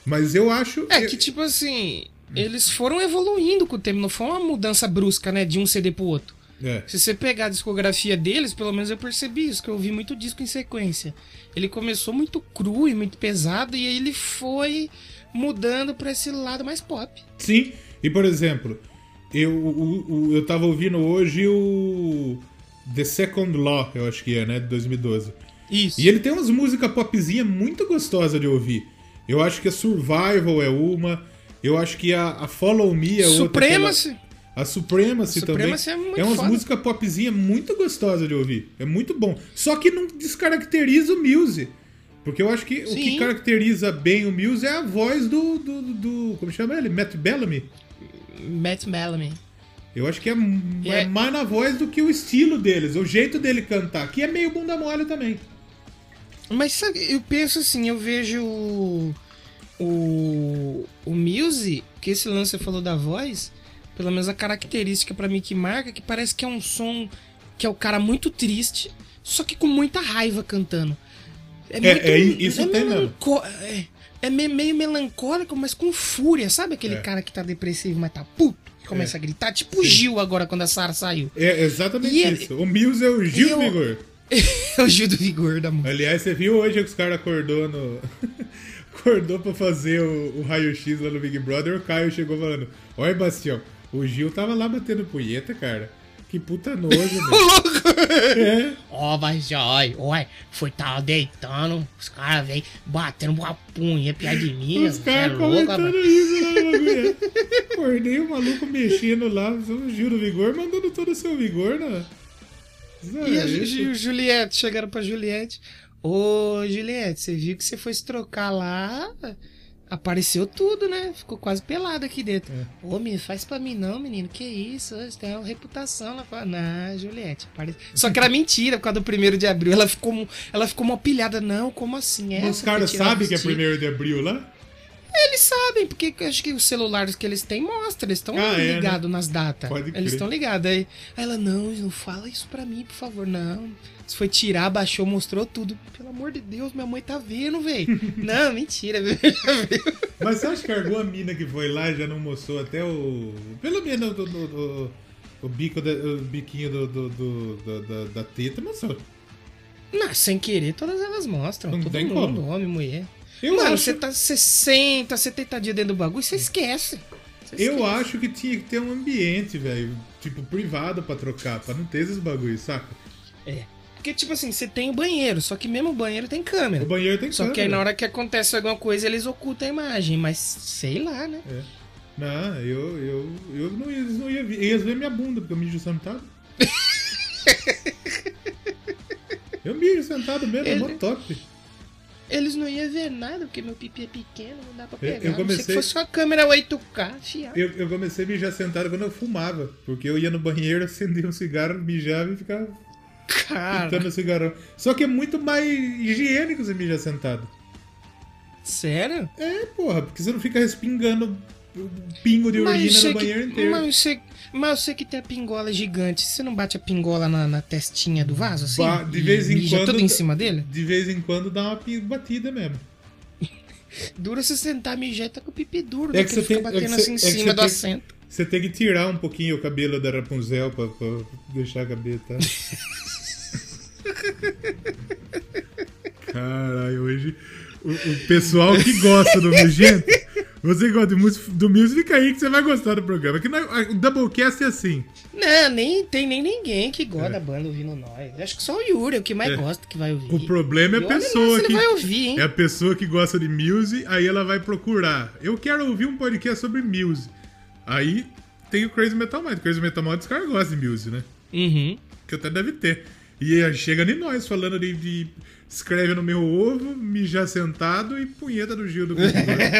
Mas eu acho. É que, tipo assim, eles foram evoluindo com o tempo, não foi uma mudança brusca, né? De um CD pro outro. É. Se você pegar a discografia deles, pelo menos eu percebi isso, que eu ouvi muito disco em sequência. Ele começou muito cru e muito pesado, e aí ele foi mudando para esse lado mais pop. Sim, e por exemplo, eu, o, o, eu tava ouvindo hoje o The Second Law, eu acho que é, né? De 2012. Isso. E ele tem umas músicas popzinha muito gostosas de ouvir. Eu acho que a Survival é uma. Eu acho que a, a Follow Me é outra. Supremacy. A Supremacy, a Supremacy também. É, muito é umas músicas popzinha muito gostosas de ouvir. É muito bom. Só que não descaracteriza o Muse. Porque eu acho que Sim. o que caracteriza bem o Muse é a voz do. do, do como chama ele? Matt Bellamy? Matt Bellamy. Eu acho que é, é, é, mais na voz do que o estilo deles, o jeito dele cantar, que é meio bunda mole também. Mas sabe, eu penso assim, eu vejo o, o, o Muse, que esse lance você falou da voz, pelo menos a característica para mim que marca, que parece que é um som que é o cara muito triste, só que com muita raiva cantando. É, é, muito, é isso é tem mesmo. É, meio melancólico, mas com fúria. Sabe aquele é. cara que tá depressivo, mas tá puto? começa é. a gritar, tipo o Gil agora quando a Sara saiu. É exatamente e isso. Ele... O Mills é o Gil eu... Vigor. é o Gil do Vigor da música. Aliás, você viu hoje que os caras acordou no. acordou pra fazer o, o raio-x lá no Big Brother, o Caio chegou falando: Olha, Bastião, o Gil tava lá batendo punheta, cara. Que puta nojo, velho. é. Ó, mas olha, olha, foi tava deitando, os caras vêm batendo uma punha piada de mim. Os caras é comentando isso, né, Acordei o maluco mexendo lá, o Gil do Vigor, mandando todo o seu vigor, né? E a Ju, Juliette, chegaram pra Juliette. Ô, Juliette, você viu que você foi se trocar lá? Apareceu tudo, né? Ficou quase pelado aqui dentro. É. Ô, menino, faz pra mim não, menino. Que isso? Você tem uma reputação lá fora. Não, Juliette. Só que era mentira, por causa do primeiro de abril. Ela ficou, ela ficou uma pilhada. Não, como assim? É, Os caras sabem que é primeiro de abril lá? Eles sabem, porque acho que os celulares que eles têm mostram, eles estão ah, ligados é, né? nas datas. Pode eles estão ligados. Aí, aí ela, não, não fala isso pra mim, por favor. Não. Você foi tirar, baixou, mostrou tudo. Pelo amor de Deus, minha mãe tá vendo, velho. não, mentira, velho. Mas você acha que alguma mina que foi lá já não mostrou até o. Pelo menos o, o, o, o bico da, o biquinho do, do, do, da, da teta mostrou. Não, sem querer, todas elas mostram. Não Todo mundo, como. homem, mulher. Eu Mano, acho... você tá 60, 70 dias dentro do bagulho, você esquece. Você eu esquece. acho que tinha que ter um ambiente, velho, tipo, privado pra trocar, pra não ter esses bagulhos, saca? É. Porque, tipo assim, você tem o banheiro, só que mesmo o banheiro tem câmera. O banheiro tem só câmera. Só que aí na hora que acontece alguma coisa, eles ocultam a imagem, mas sei lá, né? É. Não, eu, eu, eu não, ia, não ia ver. Ia ver minha bunda, porque eu mijo sentado. eu mijo sentado mesmo, Ele... é mó top. Eles não iam ver nada, porque meu pipi é pequeno, não dá pra pegar. Eu, comecei... Se fosse uma câmera 8K, fiado. Eu, eu comecei a mijar sentado quando eu fumava. Porque eu ia no banheiro, acendia um cigarro, mijava e ficava Cara. pitando o cigarrão. Só que é muito mais higiênico você mijar sentado. Sério? É, porra, porque você não fica respingando pingo de urina no banheiro inteiro. Mas você, mas você que tem a pingola gigante, você não bate a pingola na, na testinha do vaso, assim? Ba de vez em quando. tudo em cima dele? De vez em quando dá uma batida mesmo. Dura se sentar mijar tá com o pipi duro, é que você fica tem, batendo é assim em é cima do tem, assento. Você tem que tirar um pouquinho o cabelo da Rapunzel pra, pra deixar a. Tá? Caralho, hoje o, o, pessoal que gosta do Nojento, você gosta do, do Music, fica aí que você vai gostar do programa. Que não, o Doublecast é assim. Não, nem tem nem ninguém que gosta é. da banda ouvindo nós. Acho que só o Yuri, é o que mais é. gosta, que vai ouvir. O problema é a pessoa que. Vai ouvir, hein? É a pessoa que gosta de Music, aí ela vai procurar. Eu quero ouvir um podcast sobre Music. Aí tem o Crazy Metal Mind. Crazy Metal Mind, os caras gostam de Music, né? Uhum. Que até deve ter. E chega de nós falando de, de escreve no meu ovo, mijar sentado e punheta do Gil do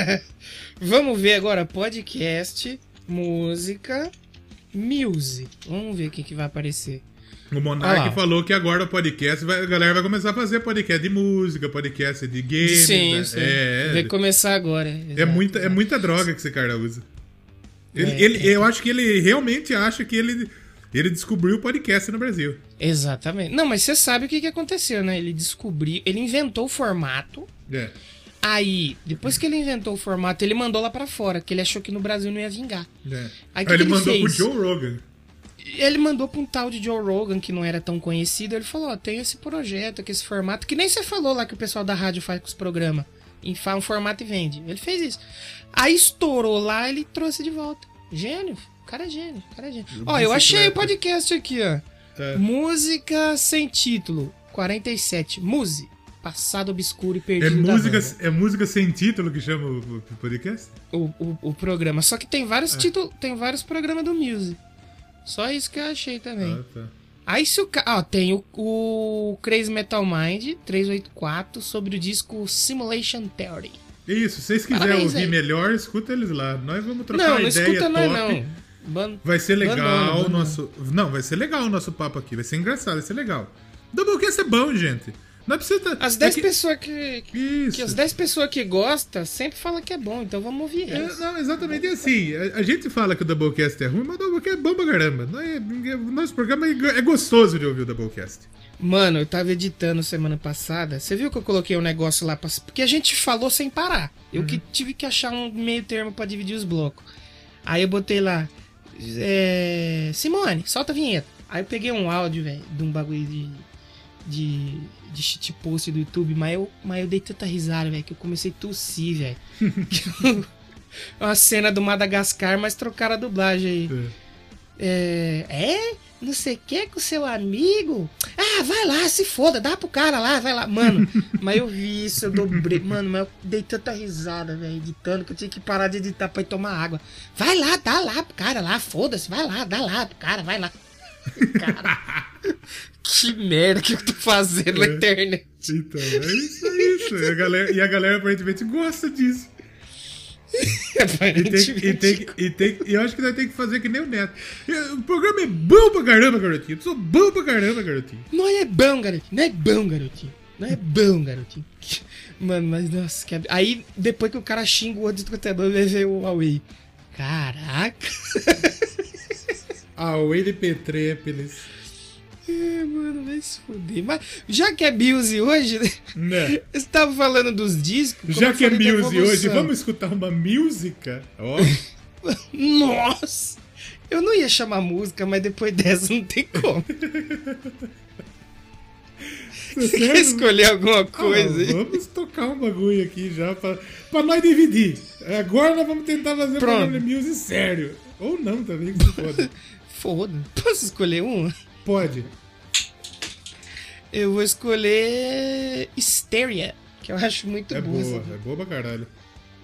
Vamos ver agora podcast, música, music. Vamos ver o que, que vai aparecer. O Monark ah falou que agora o podcast, vai, a galera vai começar a fazer podcast de música, podcast de games. Sim, né? sim. É, vai começar agora. É muita, é muita droga que esse cara usa. Ele, é, ele, é. Eu acho que ele realmente acha que ele ele descobriu o podcast no Brasil. Exatamente. Não, mas você sabe o que, que aconteceu, né? Ele descobriu, ele inventou o formato. É. Aí, depois que ele inventou o formato, ele mandou lá para fora, que ele achou que no Brasil não ia vingar. É. Aí, que ele, que ele mandou fez? pro Joe Rogan. Ele mandou pra um tal de Joe Rogan, que não era tão conhecido. Ele falou: Ó, tem esse projeto aqui, esse formato, que nem você falou lá que o pessoal da rádio faz com os programas. E faz um formato e vende. Ele fez isso. Aí estourou lá, ele trouxe de volta. Gênio cara é gênio, cara é gênio. Ó, eu achei o podcast aqui, ó. É. Música sem título, 47. Muse. Passado obscuro e perdido. É música, é música sem título que chama o, podcast? O, o, o programa. Só que tem vários é. títulos. Tem vários programas do Muse. Só isso que eu achei também. Ah, tá. Aí se o Ó, tem o, o Crazy Metal Mind 384 sobre o disco Simulation Theory. Isso, se vocês quiserem ouvir aí. melhor, escuta eles lá. Nós vamos trocar não, não ideia escuta top. Não, não. Ban vai ser legal o nosso. Não, vai ser legal o nosso papo aqui. Vai ser engraçado, vai ser legal. Doublecast é bom, gente. Não precisa. As 10 é que... pessoas que. Isso. Que as 10 pessoas que gostam sempre falam que é bom, então vamos ouvir é, não, exatamente assim. A, a, gente fala que o Doublecast é ruim, mas o Doublecast é bom pra caramba. É, nosso programa é, é gostoso de ouvir o Doublecast. Mano, eu tava editando semana passada. Você viu que eu coloquei um negócio lá pra... Porque a gente falou sem parar. Eu uhum. que tive que achar um meio termo para dividir os blocos. Aí eu botei lá é, Simone, solta a vinheta. Aí eu peguei um áudio, velho, de um bagulho de. de. de shitpost do YouTube, mas eu, mas eu dei tanta risada, velho, que eu comecei a tossir, velho. Uma cena do Madagascar, mas trocaram a dublagem aí. É. é? Não sei o que com seu amigo. Ah, vai lá, se foda, dá pro cara lá, vai lá. Mano, mas eu vi isso, eu dobrei. Mano, mas eu dei tanta risada, velho, editando, que eu tinha que parar de editar pra ir tomar água. Vai lá, dá lá pro cara lá, foda-se, vai lá, dá lá pro cara, vai lá. Cara, que merda que eu tô fazendo é. na internet. Então, é isso, é isso. E a galera, e a galera aparentemente gosta disso e, tem, e, tem, e, tem, e eu acho que nós temos que fazer que nem o Neto. O programa é bom pra caramba, garotinho. Eu sou bom pra caramba, garotinho. Não é bom, garotinho. Não é bom, garotinho. Não é bom, garotinho. Mano, mas nossa, que... Aí, depois que o cara xinga o outro escutador, vai ver o Huawei. Caraca. Huawei de Petrépolis. É, mano, vai se fuder. Mas já que é Muse hoje, né? né? Você tava falando dos discos. Já que é Muse hoje, vamos escutar uma música? Ó. Oh. Nossa! Eu não ia chamar música, mas depois dessa não tem como. Você quer escolher alguma coisa? Ah, vamos tocar um bagulho aqui já pra, pra nós dividir. Agora nós vamos tentar fazer Pronto. um Muse sério. Ou não também, que foda. foda. Posso escolher um? Pode. Eu vou escolher Hysteria, que eu acho muito é boa. boa é boa pra caralho.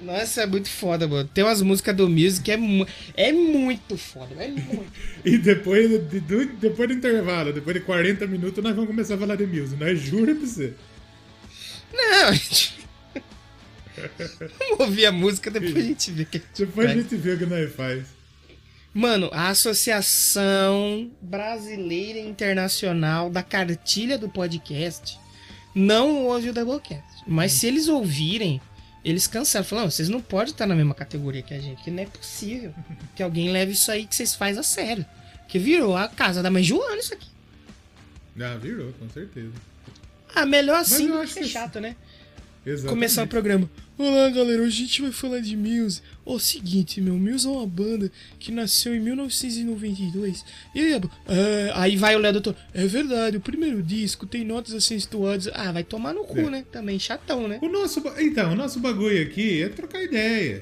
Nossa, é muito foda, mano. Tem umas músicas do Music que é, mu é muito foda, é muito. e depois, de, de, depois do intervalo, depois de 40 minutos, nós vamos começar a falar de Music, nós juro pra você. Não, a gente... Vamos ouvir a música, depois a gente vê que a gente Depois faz. a gente vê o que nós faz. Mano, a Associação Brasileira Internacional da Cartilha do Podcast não ouve o Doublecast. Mas se eles ouvirem, eles cancelam. Falam, vocês não podem estar na mesma categoria que a gente, que não é possível que alguém leve isso aí que vocês fazem a sério. Que virou a casa da mãe Joana isso aqui. Ah, virou, com certeza. Ah, melhor assim do que ser chato, né? Exatamente. Começar o programa. Olá, galera, hoje a gente vai falar de Muse. Ó, oh, seguinte, meu, Muse é uma banda que nasceu em 1992. E aí, é, aí vai o Léo Doutor. É verdade, o primeiro disco tem notas acentuadas. Ah, vai tomar no cu, é. né? Também chatão, né? O nosso, então, o nosso bagulho aqui é trocar ideia.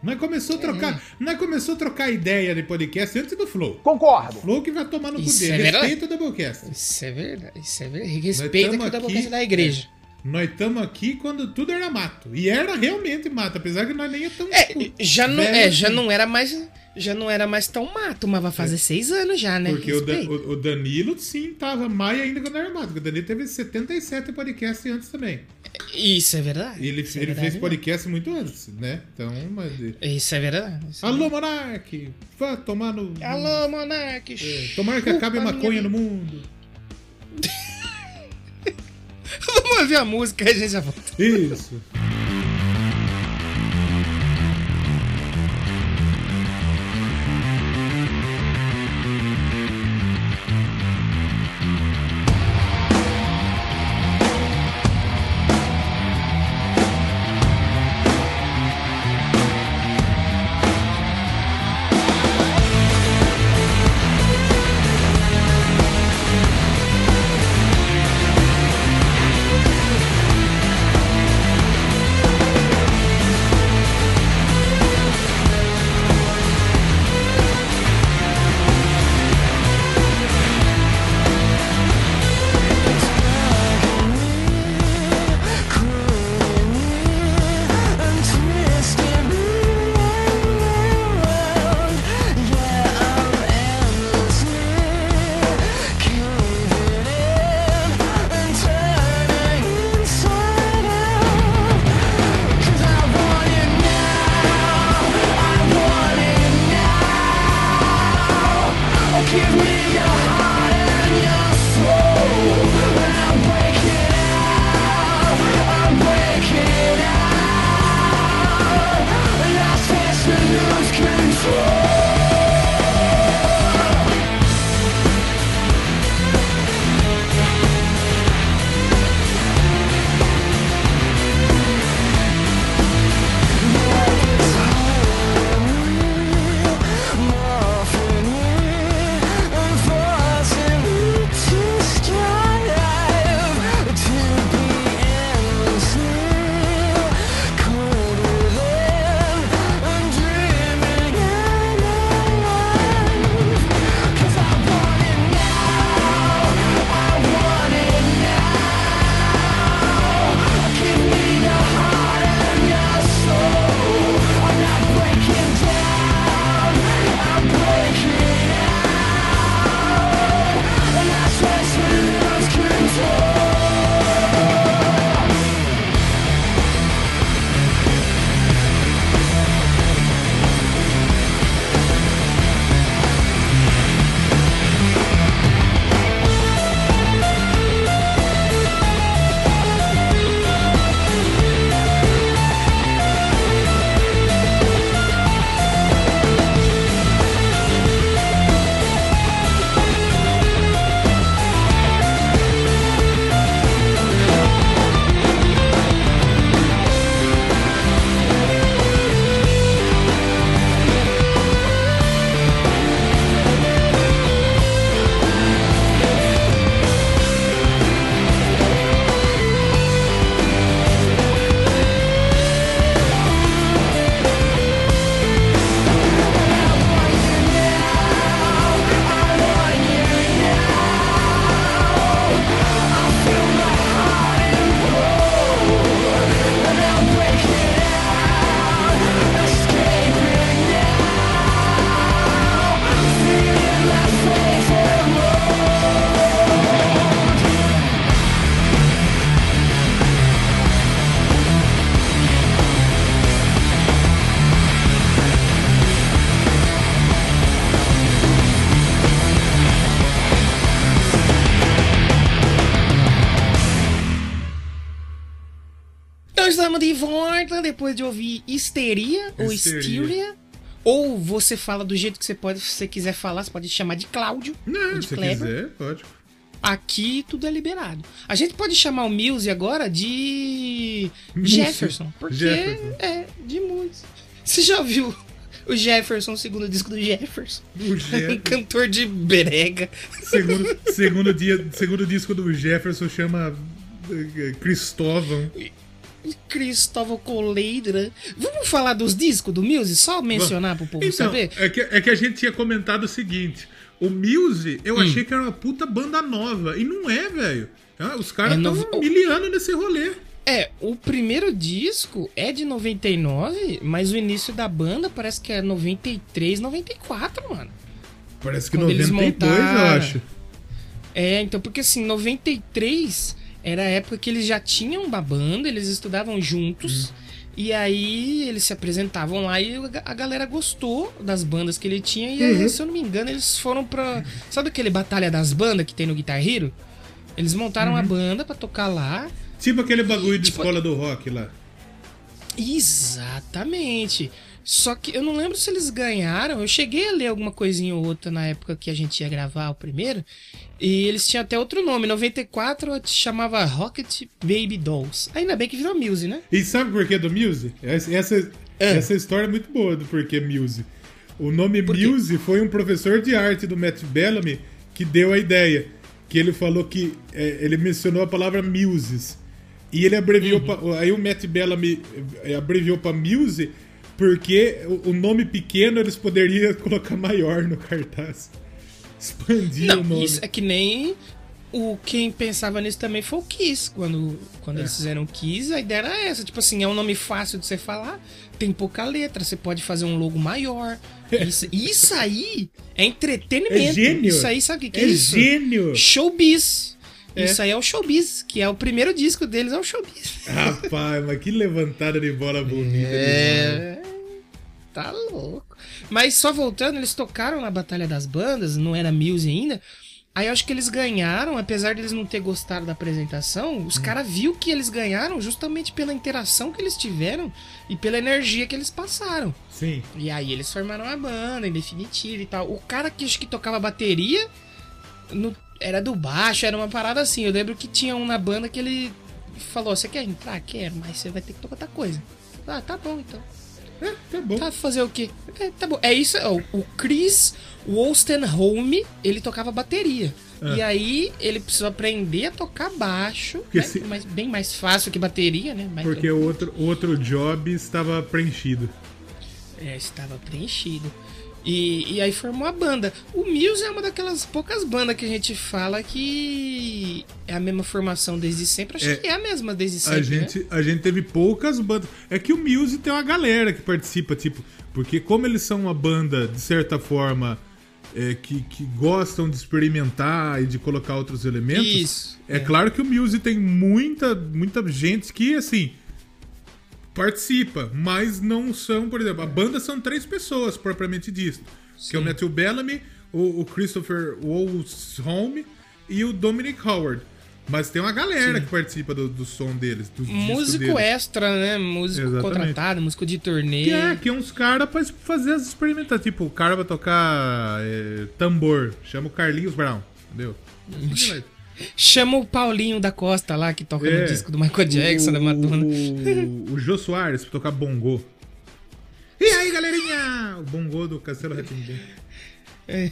Nós começou a é. trocar, é. nós começou a trocar ideia de podcast antes do Flow. Concordo. Flow que vai tomar no cu dele. É Respeita o Doublecast. Isso é verdade. Isso é verdade. Respeita que o Doublecast é da igreja. É. Nós estamos aqui quando tudo era mato. E era realmente mato, apesar que nós nem estamos. É, tipo, já não, é, já assim. não era mais. Já não era mais tão mato, mas vai fazer é. seis anos já, né? Porque o, o, o, Danilo, sim, tava mais ainda quando era mato. O Danilo teve 77 podcasts antes também. Isso é verdade. Ele, Isso é ele é verdade, fez podcast muito antes, né? Então, mas. Isso é verdade. Isso é Alô, Monark! Vá tomar no. Alô, Monark! É, tomara que acabe a maconha no mundo. Vamos ouvir a música e a gente já volta. Isso. De ouvir histeria, ou histeria. Ou você fala do jeito que você pode, se você quiser falar, você pode chamar de Cláudio. Não, de se Kleber. quiser, pode. Aqui tudo é liberado. A gente pode chamar o Muse agora de Jefferson, porque Jefferson. é de Muse. Você já ouviu o Jefferson, segundo disco do Jefferson? O Jefferson. Cantor de brega. Segundo, segundo, dia, segundo disco do Jefferson chama eh, Cristóvão. Cristóvão Coleira. Vamos falar dos discos do Muse? Só mencionar pro povo então, saber? É que, é que a gente tinha comentado o seguinte: o Muse, eu hum. achei que era uma puta banda nova. E não é, velho. Ah, os caras estão é novo... miliano nesse rolê. É, o primeiro disco é de 99, mas o início da banda parece que é 93, 94, mano. Parece que Quando 92, eu acho. É, então, porque assim, 93 era a época que eles já tinham uma banda, eles estudavam juntos. Hum. E aí eles se apresentavam lá e a galera gostou das bandas que ele tinha. E aí, uhum. se eu não me engano, eles foram pra. Sabe aquele Batalha das Bandas que tem no Guitar Hero? Eles montaram uhum. a banda para tocar lá. Tipo aquele bagulho de tipo... escola do rock lá. Exatamente. Só que eu não lembro se eles ganharam. Eu cheguei a ler alguma coisinha ou outra na época que a gente ia gravar o primeiro. E eles tinham até outro nome. Em 94 chamava Rocket Baby Dolls. Ainda bem que virou Muse, né? E sabe por que do Muse? Essa, essa, é. essa história é muito boa do porquê Muse. O nome Muse foi um professor de arte do Matt Bellamy que deu a ideia. Que ele falou que. É, ele mencionou a palavra Muses. E ele abreviou. Uhum. Pra, aí o Matt Bellamy é, abreviou para Muse porque o nome pequeno eles poderiam colocar maior no cartaz. Expandir Não, o nome. Isso é que nem o quem pensava nisso também foi o Kiss. Quando, quando é. eles fizeram Kiss, a ideia era essa. Tipo assim, é um nome fácil de você falar, tem pouca letra, você pode fazer um logo maior. Isso, isso aí é entretenimento. É gênio. Isso aí, sabe o que, que é, é isso? gênio. Showbiz. É. Isso aí é o Showbiz, que é o primeiro disco deles, é o Showbiz. Rapaz, mas que levantada de bola bonita. É. Tá louco. Mas só voltando, eles tocaram na Batalha das Bandas, não era Muse ainda. Aí eu acho que eles ganharam, apesar de eles não ter gostado da apresentação, os hum. caras viu que eles ganharam justamente pela interação que eles tiveram e pela energia que eles passaram. Sim. E aí eles formaram a banda, em definitivo e tal. O cara que acho que tocava bateria no, era do baixo, era uma parada assim. Eu lembro que tinha um na banda que ele falou: Você quer entrar? Quero, mas você vai ter que tocar outra coisa. Ah, tá bom então. É, tá bom. Tá fazer o quê? É, tá bom. É isso. Ó, o Chris Wolstenholme, ele tocava bateria. Ah. E aí ele precisou aprender a tocar baixo, né? se... mas bem mais fácil que bateria, né? Mais Porque o outro, outro job estava preenchido. É, estava preenchido. E, e aí formou a banda. O Muse é uma daquelas poucas bandas que a gente fala que é a mesma formação desde sempre. Acho é, que é a mesma desde sempre. A né? gente, né? a gente teve poucas bandas. É que o Muse tem uma galera que participa, tipo, porque como eles são uma banda, de certa forma, é, que, que gostam de experimentar e de colocar outros elementos. Isso. É, é. claro que o Muse tem muita, muita gente que, assim participa, mas não são, por exemplo, a banda são três pessoas propriamente dito, Sim. que é o Matthew Bellamy, o, o Christopher Wolfsholm e o Dominic Howard. Mas tem uma galera Sim. que participa do, do som deles. Do músico deles. extra, né? Músico Exatamente. contratado, músico de torneio. Que é, que é uns caras pra fazer as experimentações. Tipo, o cara vai tocar é, tambor. Chama o Carlinhos Brown, entendeu? Chama o Paulinho da Costa lá, que toca é, no disco do Michael Jackson, o, da Madonna. O, o Jô Soares, pra tocar bongo. E aí, galerinha? O bongo do Castelo Ratimbum. É.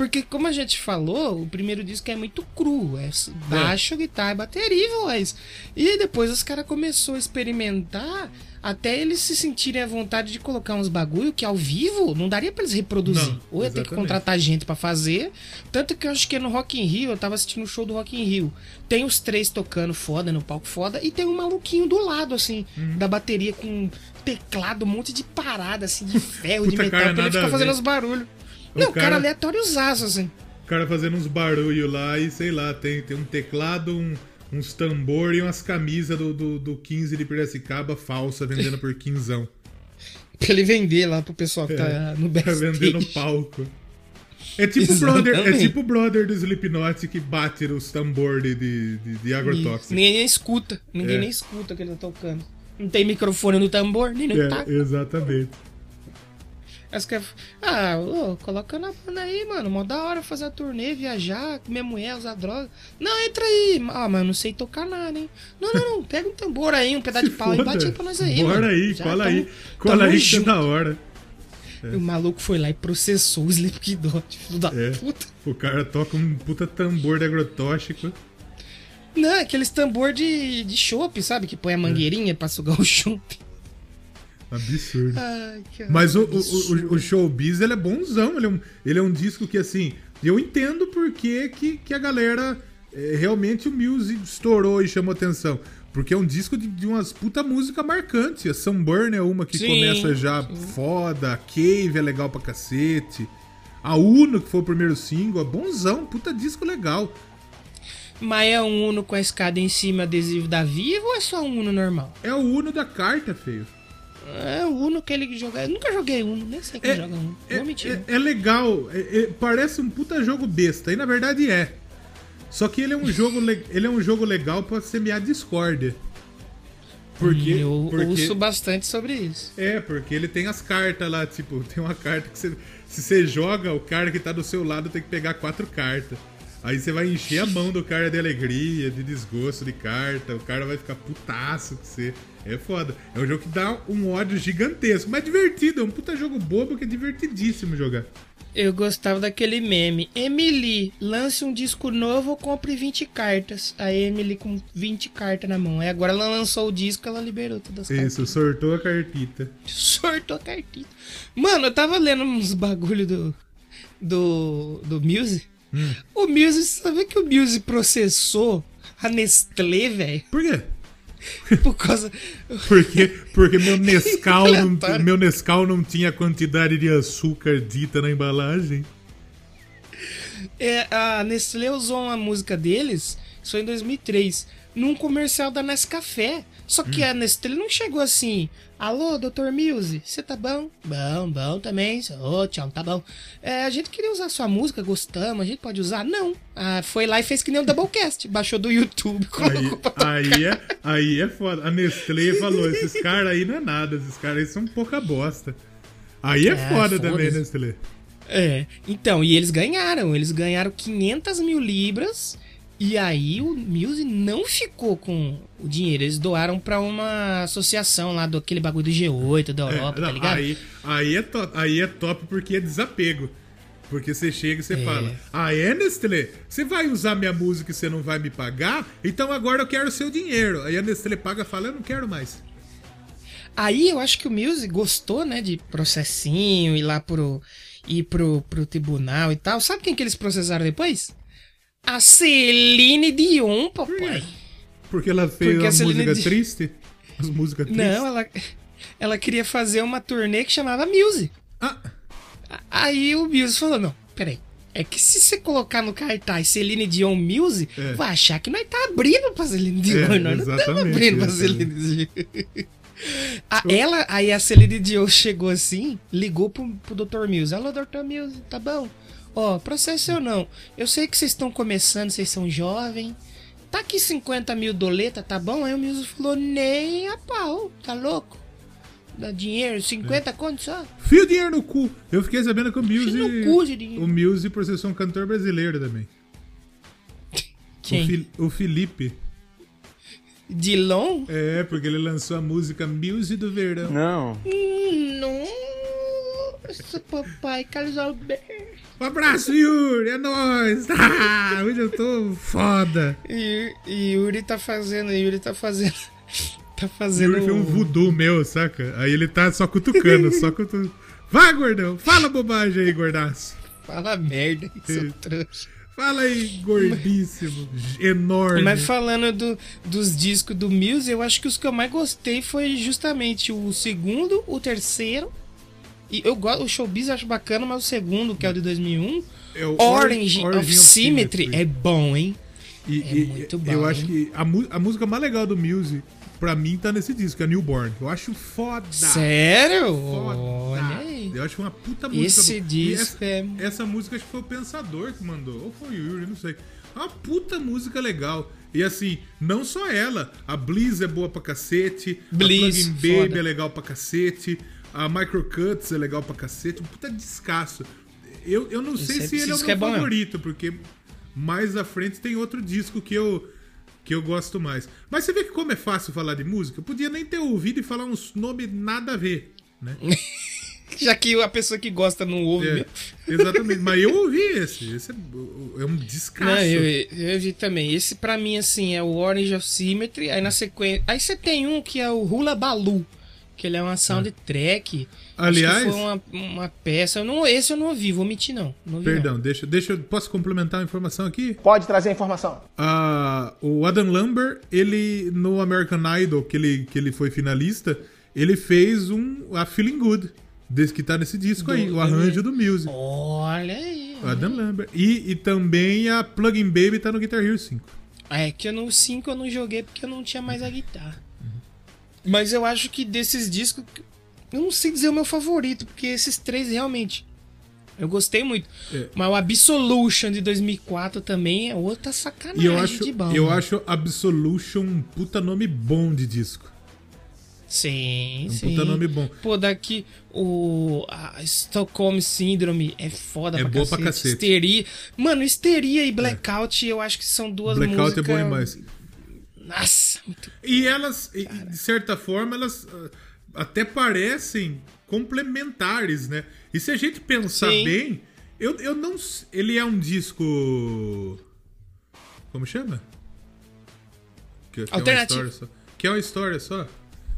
Porque, como a gente falou, o primeiro disco é muito cru. É baixo, é. guitarra, bateria e voz. E depois os caras começaram a experimentar até eles se sentirem à vontade de colocar uns bagulho que ao vivo não daria para eles reproduzir. Não, Ou ia ter que contratar gente para fazer. Tanto que eu acho que no Rock in Rio, eu tava assistindo o um show do Rock in Rio. Tem os três tocando foda no palco foda e tem um maluquinho do lado, assim, uhum. da bateria com teclado, um monte de parada, assim, de ferro, de metal, pra ele ficar fazendo os barulhos. Não, o cara, cara aleatóriozaço, assim. O cara fazendo uns barulhos lá e sei lá, tem, tem um teclado, um, uns tambor e umas camisas do, do, do 15 de Piracicaba falsa vendendo por quinzão. pra ele vender lá pro pessoal que tá é, tá no backstage. Pra vender no palco. É tipo brother, é tipo brother do Slipknot que bate os tambor de, de, de agrotóxico. Ninguém escuta, ninguém é. nem escuta que ele tá tocando. Não tem microfone no tambor, nem no é, tá. Exatamente. As que... Ah, ô, coloca na banda aí, mano. Mó da hora fazer a turnê, viajar, comer mulher, usar droga. Não, entra aí. Ah, mas não sei tocar nada, hein? Não, não, não. Pega um tambor aí, um pedaço Se de pau foda. e bate aí pra nós aí, Bora mano. aí, Já cola tamo, aí. Cola aí que é da hora. É. O maluco foi lá e processou o Slipknot, filho da é. puta. O cara toca um puta tambor de agrotóxico. Não, aqueles tambor de, de chopp, sabe? Que põe a mangueirinha é. pra sugar o chopp. Absurdo. Ai, Mas o, absurdo. o, o, o Showbiz, ele é bonzão. Ele é, um, ele é um disco que, assim, eu entendo porque que, que a galera... É, realmente o Muse estourou e chamou atenção. Porque é um disco de, de umas puta música marcante. A Sunburn é uma que sim, começa já sim. foda. A Cave é legal pra cacete. A Uno, que foi o primeiro single, é bonzão. Puta disco legal. Mas é um Uno com a escada em cima, adesivo da Vivo ou é só um Uno normal? É o Uno da carta, feio. É o Uno que ele joga. Eu nunca joguei Uno, nem sei quem é, joga Uno. É, é, é, legal, é, é, parece um puta jogo besta. E na verdade é. Só que ele é um jogo, ele é um jogo legal para semear discórdia. Porque, eu porque, ouço bastante sobre isso. É, porque ele tem as cartas lá, tipo, tem uma carta que você, se você joga, o cara que tá do seu lado tem que pegar quatro cartas. Aí você vai encher a mão do cara de alegria, de desgosto de carta, o cara vai ficar putaço com você. É foda. É um jogo que dá um ódio gigantesco, mas divertido, é um puta jogo bobo que é divertidíssimo jogar. Eu gostava daquele meme. Emily, lance um disco novo ou compre 20 cartas. A Emily com 20 cartas na mão. Aí agora ela lançou o disco, ela liberou todas as cartas. Isso, sortou a cartita. Sortou a cartita. Mano, eu tava lendo uns bagulho do. Do. Do Muse. Hum. O Muse, sabe que o Muse processou a Nestlé, velho? Por quê? Por causa. Porque, porque meu Nescau, não, meu Nescau não tinha quantidade de açúcar dita na embalagem. É, a Nestlé usou uma música deles, isso foi em 2003, num comercial da Nescafé. Só que hum. a Nestlé não chegou assim. Alô, Dr. Muse, você tá bom? Bom, bom também. Ô, oh, tchau, tá bom. É, a gente queria usar sua música, gostamos, a gente pode usar? Não. Ah, foi lá e fez que nem o Doublecast. Baixou do YouTube. Aí, aí, é, aí é foda. A Nestlé falou: esses caras aí não é nada, esses caras aí são pouca bosta. Aí é, é foda, foda também, Nestlé. É, então, e eles ganharam. Eles ganharam 500 mil libras e aí o Muse não ficou com o dinheiro. Eles doaram para uma associação lá do aquele bagulho do G8 da é, Europa, é, não, tá ligado? Aí, aí, é top, aí é top porque é desapego. Porque você chega e você é. fala: Ah, é, Nestlé? Você vai usar minha música e você não vai me pagar? Então agora eu quero o seu dinheiro. Aí a Nestlé paga e fala: Eu não quero mais. Aí eu acho que o Muse gostou, né, de processinho, ir lá pro. ir pro, pro tribunal e tal. Sabe quem que eles processaram depois? A Celine Dion, papai. Porque ela fez Porque uma música Di... triste? As músicas tristes? Não, ela, ela queria fazer uma turnê que chamava Muse. Ah. Aí o Muse falou: não, peraí. É que se você colocar no cartaz Celine Dion Muse, é. vai achar que nós tá abrindo pra Celine Dion. É, nós não estamos abrindo pra Celine Dion. a, ela, aí a Celine Dion chegou assim, ligou pro, pro Dr. Muse. Alô, Dr. Muse, tá bom? Ó, oh, processo ou não. Eu sei que vocês estão começando, vocês são jovens. Tá aqui 50 mil doleta, tá bom? Aí o Milzo falou, nem a pau, tá louco? Dá dinheiro, 50 é. conto só. Fio dinheiro no cu. Eu fiquei sabendo que o Mills. O Mills processou um cantor brasileiro também. Quem? O, Fi, o Felipe. Dilon? É, porque ele lançou a música Muse do Verão. Não. Hum, nossa, papai, Carlos Alberto. Um abraço, Yuri! É nóis! Ah, hoje eu tô foda! E, e Yuri tá fazendo, Yuri tá fazendo. Tá fazendo. Yuri fez um voodoo meu, saca? Aí ele tá só cutucando, só cutucando. Vai, gordão! Fala bobagem aí, gordaço! Fala merda, seu trouxa. Fala aí, gordíssimo, enorme. Mas falando do, dos discos do Muse, eu acho que os que eu mais gostei foi justamente o segundo, o terceiro e eu gosto, o Showbiz eu acho bacana, mas o segundo, que é o de 2001, é o Orange, Orange of, Symmetry, Symmetry, é bom, hein? E, é e, muito bom. Eu acho que a, a música mais legal do Muse, pra mim, tá nesse disco, que é Newborn. Eu acho foda. Sério? Foda. Olha aí. Eu acho uma puta música. Esse disco essa, é... essa música acho que foi o Pensador que mandou. Ou foi o Yuri, não sei. É uma puta música legal. E assim, não só ela. A Bliss é boa pra cacete. Bliss, a Plugin Baby é legal pra cacete. A Microcuts é legal pra cacete. Um puta descasso. Eu, eu não sei Esse se ele é o meu é favorito, porque mais à frente tem outro disco que eu que eu gosto mais. Mas você vê que como é fácil falar de música, eu podia nem ter ouvido e falar uns nomes nada a ver, né? Já que a pessoa que gosta não ouve. É, exatamente. Mas eu ouvi esse. Esse é, é um descasso. Não, eu, eu vi também. Esse pra mim, assim, é o Orange of Symmetry. Aí na sequência. Aí você tem um que é o Hula Balu. Que ele é uma soundtrack. Aliás. foi uma, uma peça. Eu não, esse eu não ouvi, vou mentir, não. não ouvi, perdão, não. deixa, deixa. Posso complementar a informação aqui? Pode trazer a informação. Ah, o Adam Lambert, ele, no American Idol, que ele, que ele foi finalista, ele fez um. A Feeling Good. Desse que tá nesse disco do, aí, o arranjo do Music. Olha aí. Adam Lambert. E, e também a Plugin Baby tá no Guitar Hero 5. É que eu no 5 eu não joguei porque eu não tinha mais a guitarra. Mas eu acho que desses discos. Eu não sei dizer o meu favorito, porque esses três realmente. Eu gostei muito. É. Mas o Absolution de 2004 também é outra sacanagem e eu acho, de bom. Eu né? acho Absolution um puta nome bom de disco. Sim, um sim. puta nome bom. Pô, daqui o a Stockholm Syndrome é foda é pra boa cacete. pra cacete. Histeria. Mano, Histeria e Blackout é. eu acho que são duas Blackout músicas... Blackout é bom demais. Nossa, muito... E elas, de certa forma, elas uh, até parecem complementares, né? E se a gente pensar sim. bem, eu, eu não... Ele é um disco... Como chama? Que, que Alternativo. É uma história só. Que é uma história só.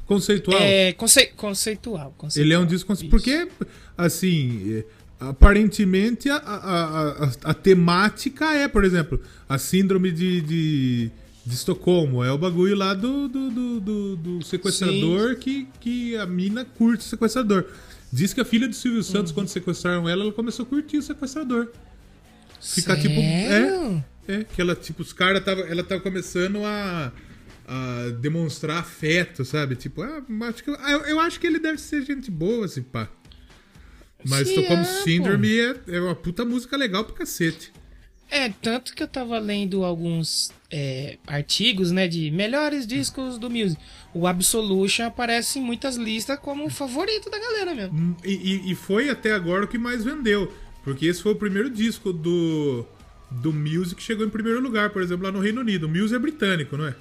Conceitual. É, conce conceitual, conceitual. Ele é um disco conceitual. Porque, assim, aparentemente a, a, a, a, temática é, por exemplo, a síndrome de, de, de Estocolmo. É o bagulho lá do, do, do, do, do sequestrador que, que a mina curte o sequestrador. Diz que a filha do Silvio Santos, uhum. quando sequestraram ela, ela começou a curtir o sequestrador. Fica Sério? tipo. É, é, que ela, tipo, os caras tava. Ela tava começando a a demonstrar afeto, sabe? Tipo, ah, acho que, eu, eu, acho que ele deve ser gente boa, assim, pá. Mas Sim, Stockholm é, Syndrome é, é, uma puta música legal pra cacete. É, tanto que eu tava lendo alguns é, artigos, né, de melhores discos do Music. O Absolution aparece em muitas listas como o favorito da galera mesmo. Hum, e, e, foi até agora o que mais vendeu. Porque esse foi o primeiro disco do, do Music que chegou em primeiro lugar, por exemplo, lá no Reino Unido. O Music é britânico, não é?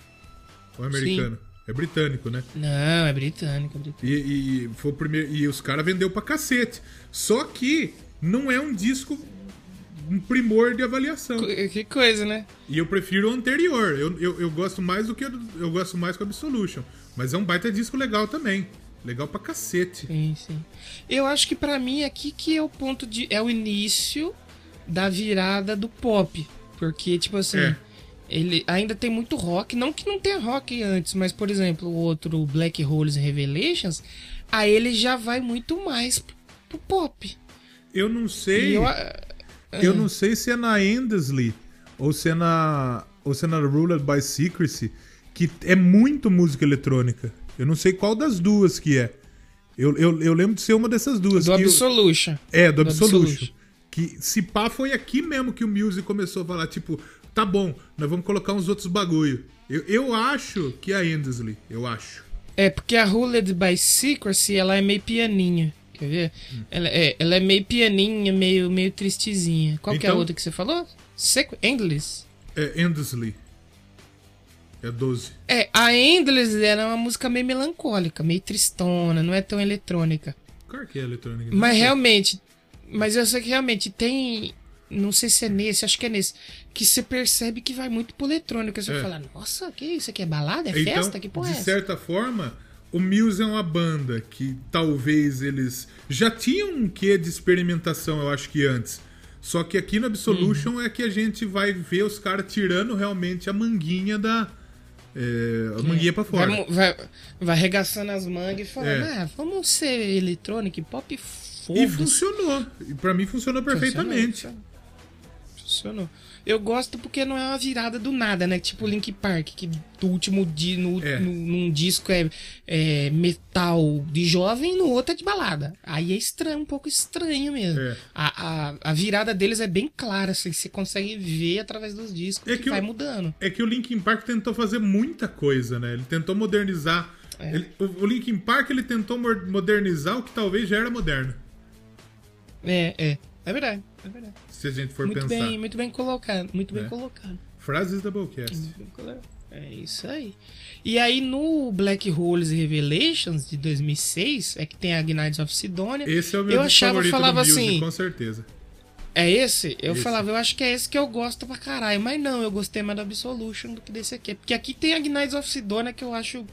Ou é americano? Sim. É britânico, né? Não, é britânico. É britânico. E, e, foi o primeiro, e os caras vendeu pra cacete. Só que não é um disco um primor de avaliação. Que coisa, né? E eu prefiro o anterior. Eu, eu, eu gosto mais do que eu, eu gosto mais com Absolution. Mas é um baita disco legal também. Legal pra cacete. Sim, sim. Eu acho que para mim aqui que é o ponto de. É o início da virada do pop. Porque, tipo assim. É ele ainda tem muito rock, não que não tenha rock antes, mas por exemplo, o outro Black Holes Revelations, aí ele já vai muito mais pro pop. Eu não sei. Eu, eu, não sei se é na Endlessly ou se é na ou se é na Ruled by Secrecy, que é muito música eletrônica. Eu não sei qual das duas que é. Eu, eu, eu lembro de ser uma dessas duas. Do Absolution. Eu... É, do, do Absolution. Absolution. Que se pá foi aqui mesmo que o Music começou a falar, tipo, tá bom, nós vamos colocar uns outros bagulho. Eu, eu acho que é a Endlessly, eu acho. É, porque a Ruled by Secrecy, ela é meio pianinha. Quer ver? Hum. Ela, é, ela é meio pianinha, meio, meio tristezinha. Qual então, que é a então- outra que você falou? Sequ Endless? É Endlessly. É 12. É, a Endless era uma música meio melancólica, meio tristona, não é tão eletrônica. Claro que é eletrônica. Mas realmente, mas eu sei que realmente tem não sei se é nesse, acho que é nesse, que você percebe que vai muito pro eletrônico. Você é. fala, nossa, que isso aqui é balada? É então, festa? Que porra de é essa? De certa forma, o Muse é uma banda que talvez eles já tinham um quê de experimentação, eu acho que antes. Só que aqui no Absolution uhum. é que a gente vai ver os caras tirando realmente a manguinha da. É, a é. manguinha pra fora. Vai, vai, vai arregaçando as mangas e falando, é. ah, vamos ser eletrônico, pop foda E funcionou. E pra mim funcionou perfeitamente. Funcionou funcionou. Eu gosto porque não é uma virada do nada, né? Tipo Link Park, que do último di, no, é. no, num disco é, é, metal de jovem, no outro é de balada. Aí é estranho, um pouco estranho mesmo. É. A, a, a, virada deles é bem clara, assim, você consegue ver através dos discos é que, que vai o, mudando. É que o Linkin Park tentou fazer muita coisa, né? Ele tentou modernizar. É. Ele, o, o Linkin Park ele tentou modernizar o que talvez já era moderno. É, é. É verdade, é verdade. Se a gente for muito pensar. Bem, muito bem colocado, muito bem é. colocado. Frases da Bowcast. É isso aí. E aí no Black Holes Revelations de 2006, é que tem a Gnides of Sidonia. Esse é o meu eu achava, falava assim, com certeza. É esse? Eu esse. falava, eu acho que é esse que eu gosto pra caralho. Mas não, eu gostei mais do Absolution do que desse aqui. Porque aqui tem a Gnides of Sidonia que eu acho.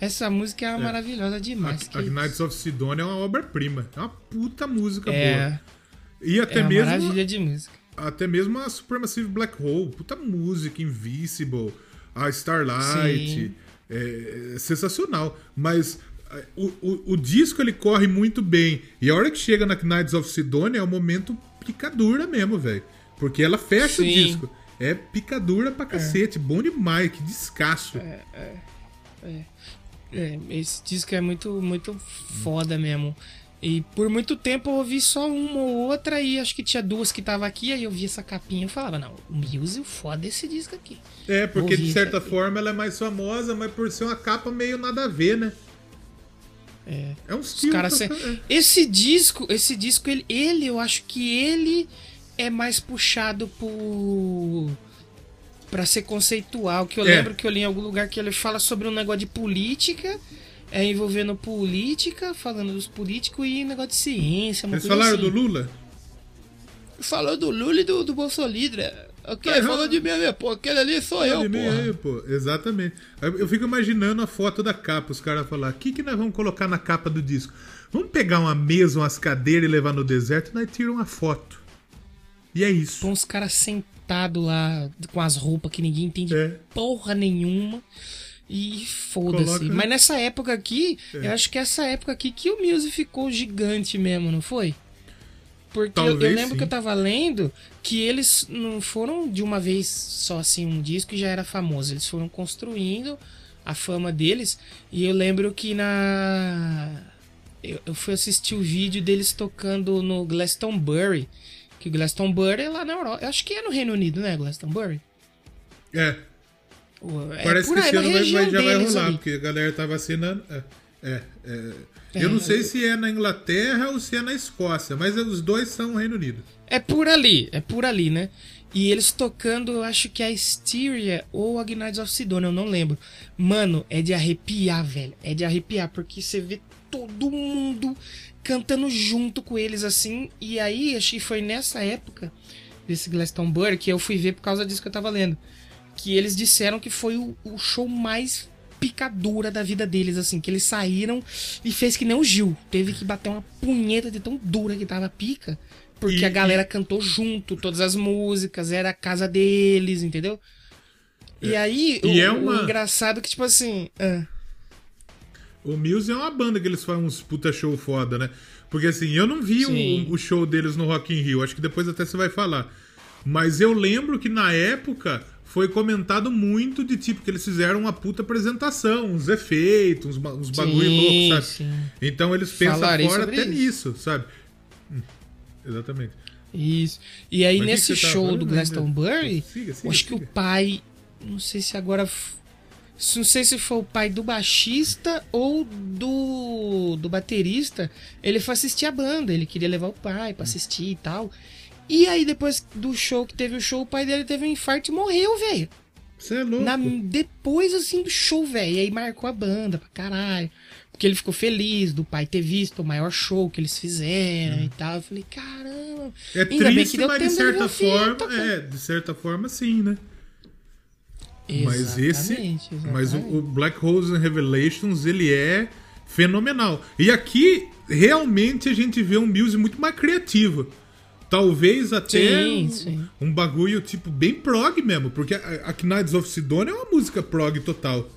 Essa música é, é. maravilhosa demais. A, a of Sidonia é uma obra-prima. É uma puta música é. boa. E até é mesmo. Maravilha de música. Até mesmo a Supermassive Black Hole. Puta música, Invisible, a Starlight. É, é, sensacional. Mas é, o, o, o, disco ele corre muito bem. E a hora que chega na Knights of Sidonia é o momento picadura mesmo, velho. Porque ela fecha Sim. o disco. É picadura pra é. cacete. É. Bom demais, que descasso. É, é, é, é. esse disco é muito, muito foda mesmo. E por muito tempo eu ouvi só uma ou outra e acho que tinha duas que tava aqui, aí eu vi essa capinha e falava, não, o Muse, foda esse disco aqui. É, porque de certa forma ela é mais famosa, mas por ser uma capa meio nada a ver, né? É, é um estilo. Cara sem... é. Esse disco, esse disco, ele, ele, eu acho que ele é mais puxado por para ser conceitual, que eu é. lembro que eu li em algum lugar que ele fala sobre um negócio de política é envolvendo política, falando dos políticos e negócio de ciência. Eles falaram assim. do Lula? Falou do Lula e do, do Bolsonaro. Ok, é, falou de mim ali, pô. Aquele ali sou eu, pô. Aí, pô. Exatamente. Eu fico imaginando a foto da capa, os caras falar: o que, que nós vamos colocar na capa do disco? Vamos pegar uma mesa, umas cadeiras e levar no deserto e nós tiramos uma foto. E é isso. Põe uns caras sentados lá com as roupas que ninguém entende é. porra nenhuma. E foda-se. Coloca... Mas nessa época aqui, é. eu acho que essa época aqui que o Muse ficou gigante mesmo, não foi? Porque eu, eu, lembro sim. que eu tava lendo que eles não foram de uma vez só assim um disco e já era famoso. Eles foram construindo a fama deles. E eu lembro que na. Eu, eu fui assistir o vídeo deles tocando no Glastonbury. Que o Glastonbury é lá na Europa. Eu acho que é no Reino Unido, né? Glastonbury? É, é Parece que esse ano vai, vai, já vai rolar, ali. porque a galera tá vacinando. É, é, é. Eu não é. sei se é na Inglaterra ou se é na Escócia, mas os dois são Reino Unido. É por ali, é por ali, né? E eles tocando, eu acho que é a Styria ou a Gnides of Sidonia, eu não lembro. Mano, é de arrepiar, velho. É de arrepiar, porque você vê todo mundo cantando junto com eles assim. E aí, acho que foi nessa época desse Glastonbury que eu fui ver por causa disso que eu tava lendo que eles disseram que foi o, o show mais picadura da vida deles, assim, que eles saíram e fez que nem o Gil. Teve que bater uma punheta de tão dura que tava pica. Porque e, a galera e... cantou junto, todas as músicas, era a casa deles, entendeu? E é. aí, e o, é uma... o engraçado é que, tipo assim. Ah. O Muse é uma banda que eles fazem uns puta show foda, né? Porque assim, eu não vi o, o, show deles no Rock in Rio, acho que depois até você vai falar. Mas eu lembro que na época foi comentado muito de tipo que eles fizeram uma puta apresentação, uns efeitos, uns, uns bagulho sim, louco, sabe? Sim. Então eles pensam Falarei fora até isso. nisso, sabe? Hum, exatamente. Isso. E aí Mas nesse tá show do Glastonbury, siga, siga, acho siga. que o pai, não sei se agora não sei se foi o pai do baixista ou do, do baterista, ele foi assistir a banda, ele queria levar o pai para assistir e tal. E aí, depois do show que teve o show, o pai dele teve um infarto e morreu, velho. Você é louco. Na, depois, assim, do show, velho. E aí marcou a banda pra caralho. Porque ele ficou feliz do pai ter visto o maior show que eles fizeram hum. e tal. Eu falei, caramba. É Ainda triste, mas de certa forma. é, de certa forma, sim, né? Exatamente, mas esse. Exatamente. Mas o, o Black Holes and Revelations, ele é fenomenal. E aqui, realmente, a gente vê um Muse muito mais criativo. Talvez até sim, um, sim. um, bagulho tipo bem prog mesmo, porque a, a Knights of Sidonia é uma música prog total.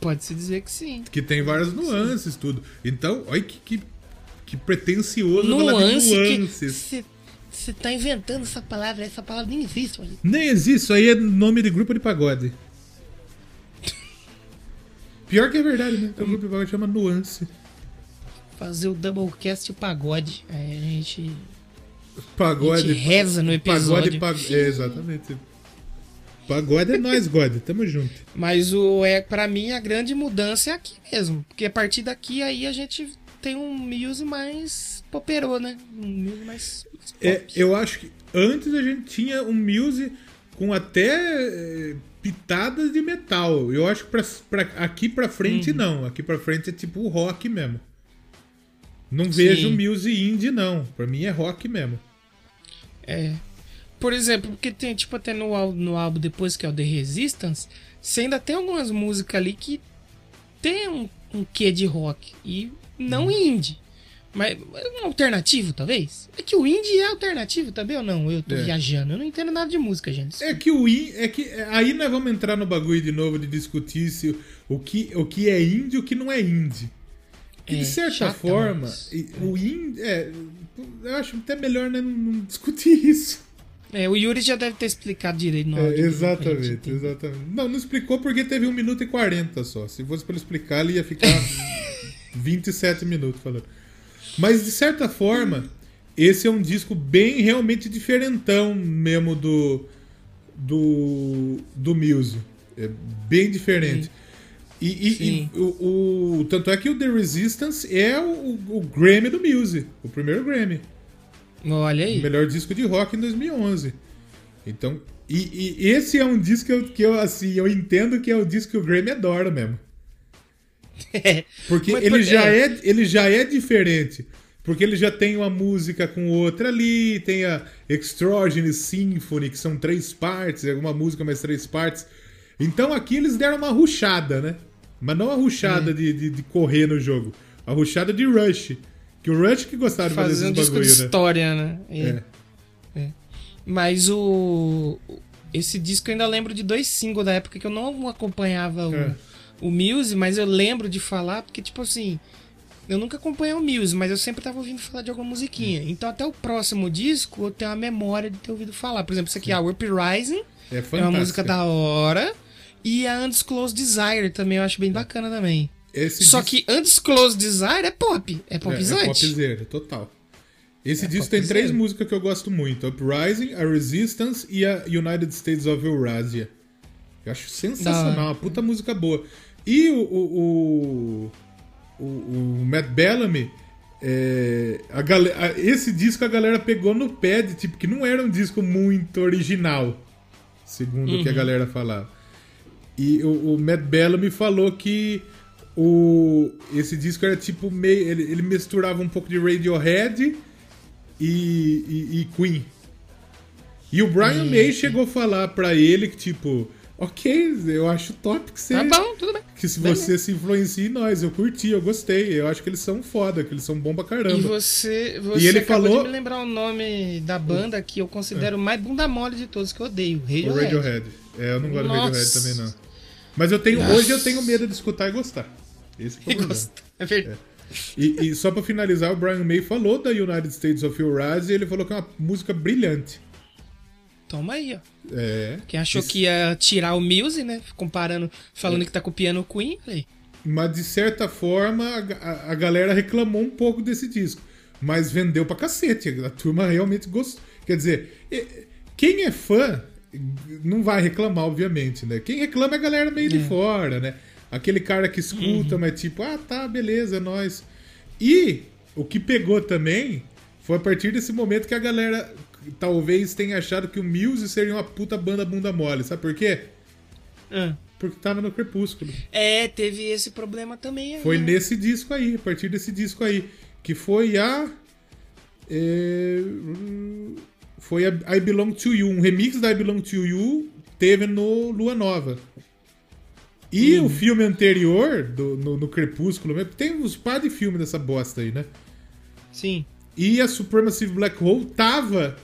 Pode-se dizer que sim. Que tem várias nuances, sim. tudo. Então, olha que, que, que pretencioso Nuance nuances. Você tá inventando essa palavra, essa palavra nem existe. Mano. Nem existe, isso aí é nome de grupo de pagode. Pior que é verdade, né? Tem um grupo de pagode chama Nuance. Fazer o Doublecast pagode. Aí a gente. Pagode. A gente reza no episódio. Pagode, pag... É, exatamente. Pagode é nós, God. Tamo junto. Mas o é para mim a grande mudança é aqui mesmo, porque a partir daqui aí a gente tem um Muse mais poperô, né? Um Muse mais É, eu acho que antes a gente tinha um Muse com até é, pitadas de metal. Eu acho que pra, pra aqui pra frente uhum. não. Aqui pra frente é tipo rock mesmo. Não Sim. vejo Muse indie não. Pra mim é rock mesmo. É. Por exemplo, porque tem, tipo, até no, no álbum depois, que é o The Resistance, você ainda tem algumas músicas ali que tem um, um quê de rock. E não hum. indie. Mas um alternativo, talvez? É que o indie é alternativo também ou não? Eu tô é. viajando. Eu não entendo nada de música, gente. É que o indie. É que aí nós vamos entrar no bagulho de novo de discutir se o que, o que é indie e o que não é indie. E é, de certa forma, o indie. É, eu acho até melhor né, não, discutir isso. É, o Yuri já deve ter explicado direito no é, áudio. É, exatamente, exatamente. Não, não explicou porque teve 1 minuto e 40 só. Se fosse para explicar, ele ia ficar 27 minutos falando. Mas, de certa forma, esse é um disco bem, realmente diferentão mesmo do do, do Muse. É bem diferente. Sim. E, e, e o, o, tanto é que o The Resistance é o, o Grammy do Muse, o primeiro Grammy. Olha aí. O melhor disco de rock em 2011. Então, e, e, esse é um disco que eu, que eu, assim, eu entendo que é o disco que o Grammy adora mesmo. Porque ele, já é. ele já é diferente. Porque ele já tem uma música com outra ali, tem a Extraordinary Symphony, que são três partes, alguma música mais três partes. Então aqui eles deram uma ruchada, né? Mas não a ruchada é. de, de, de, correr no jogo, a ruchada de rush. Que o Rush que gostava de fazer, fazer um disco bagulho, de né? história, né? É. é. Mas o. Esse disco eu ainda lembro de dois singles da época que eu não acompanhava o, é. o Muse, mas eu lembro de falar, porque, tipo assim. Eu nunca acompanhei o Muse, mas eu sempre tava ouvindo falar de alguma musiquinha. Hum. Então até o próximo disco eu tenho a memória de ter ouvido falar. Por exemplo, isso aqui, Sim. a Warp Rising. É, é uma música da hora. E a Undisclosed Desire também eu acho bem bacana também. Esse Só disco... que Undisclosed Desire é pop. É popzante. É, é popzera, total. Esse é disco tem três músicas que eu gosto muito: Uprising, A Resistance e a United States of Eurasia. Eu acho sensacional, uma puta música boa. E o, o, o, o, o Matt Bellamy, é, a galera, esse disco a galera pegou no pé de tipo que não era um disco muito original, segundo uhum. o que a uhum. galera falava. E o, o Matt Bellamy falou que o, esse disco era tipo meio. Ele, ele misturava um pouco de Radiohead e, e, e Queen. E o Brian hum. May chegou a falar pra ele que, tipo, ok, eu acho top que você. Tá bom, tudo bem. Que se você se influencia em nós, eu curti, eu gostei. Eu acho que eles são foda, que eles são bom pra caramba. E você, você e ele falou... de me lembrar o nome da banda que eu considero é. mais bunda mole de todos, que eu odeio. Radiohead. O Radiohead. É, eu não gosto Nossa. do Radiohead também, não. Mas eu tenho, hoje eu tenho medo de escutar e gostar. Esse é o problema. É verdade. É. E, e, só pra finalizar, o Brian May falou da United States of Eurasia e ele falou que é uma música brilhante. Toma aí, ó. É. Quem achou isso... que ia tirar o Muse, né? Comparando, falando é. que tá copiando o Queen, aí. Mas de certa forma, a, a, galera reclamou um pouco desse disco. Mas vendeu pra cacete. A turma realmente gostou. Quer dizer, quem é fã não vai reclamar, obviamente, né? Quem reclama é a galera meio é. de fora, né? Aquele cara que escuta, uhum. mas tipo, ah, tá, beleza, é nóis. E o que pegou também foi a partir desse momento que a galera talvez tenha achado que o Muse seria uma puta banda bunda mole. Sabe por quê? Ah. Porque tava no Crepúsculo. É, teve esse problema também. Aí, foi né? nesse disco aí, a partir desse disco aí. Que foi a. É, foi a I Belong to You. Um remix da I Belong to You teve no Lua Nova. E hum. o filme anterior, do, no, no Crepúsculo, tem uns par de filmes dessa bosta aí, né? Sim. E a Supremacy Black Hole tava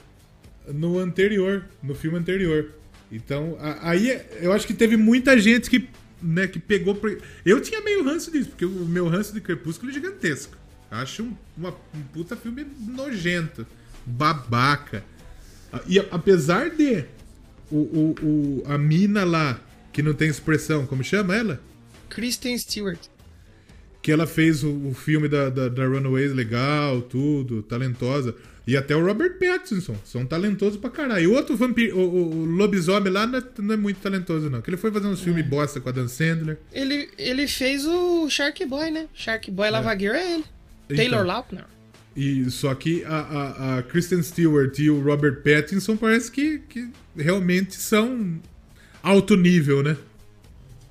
no anterior, no filme anterior. Então, a, aí eu acho que teve muita gente que, né, que pegou. Eu tinha meio ranço disso, porque o meu ranço de Crepúsculo é gigantesco. Acho um, uma, um puta filme nojento. babaca. E apesar de o, o, o, a mina lá, que não tem expressão, como chama ela? Kristen Stewart. Que ela fez o, o filme da, da, da Runaways legal, tudo, talentosa. E até o Robert Pattinson. São talentosos pra caralho. E o outro vampiro, o, lobisomem lá não é, não é, muito talentoso, não. Que ele foi fazer uns é. filmes bosta com a Dan Sandler. Ele, ele fez o Shark Boy, né? Shark Boy é. Lavagueiro é ele. Então, Taylor Lautner. E, só que a, a, a, Kristen Stewart e o Robert Pattinson parece que, que realmente são alto nível, né?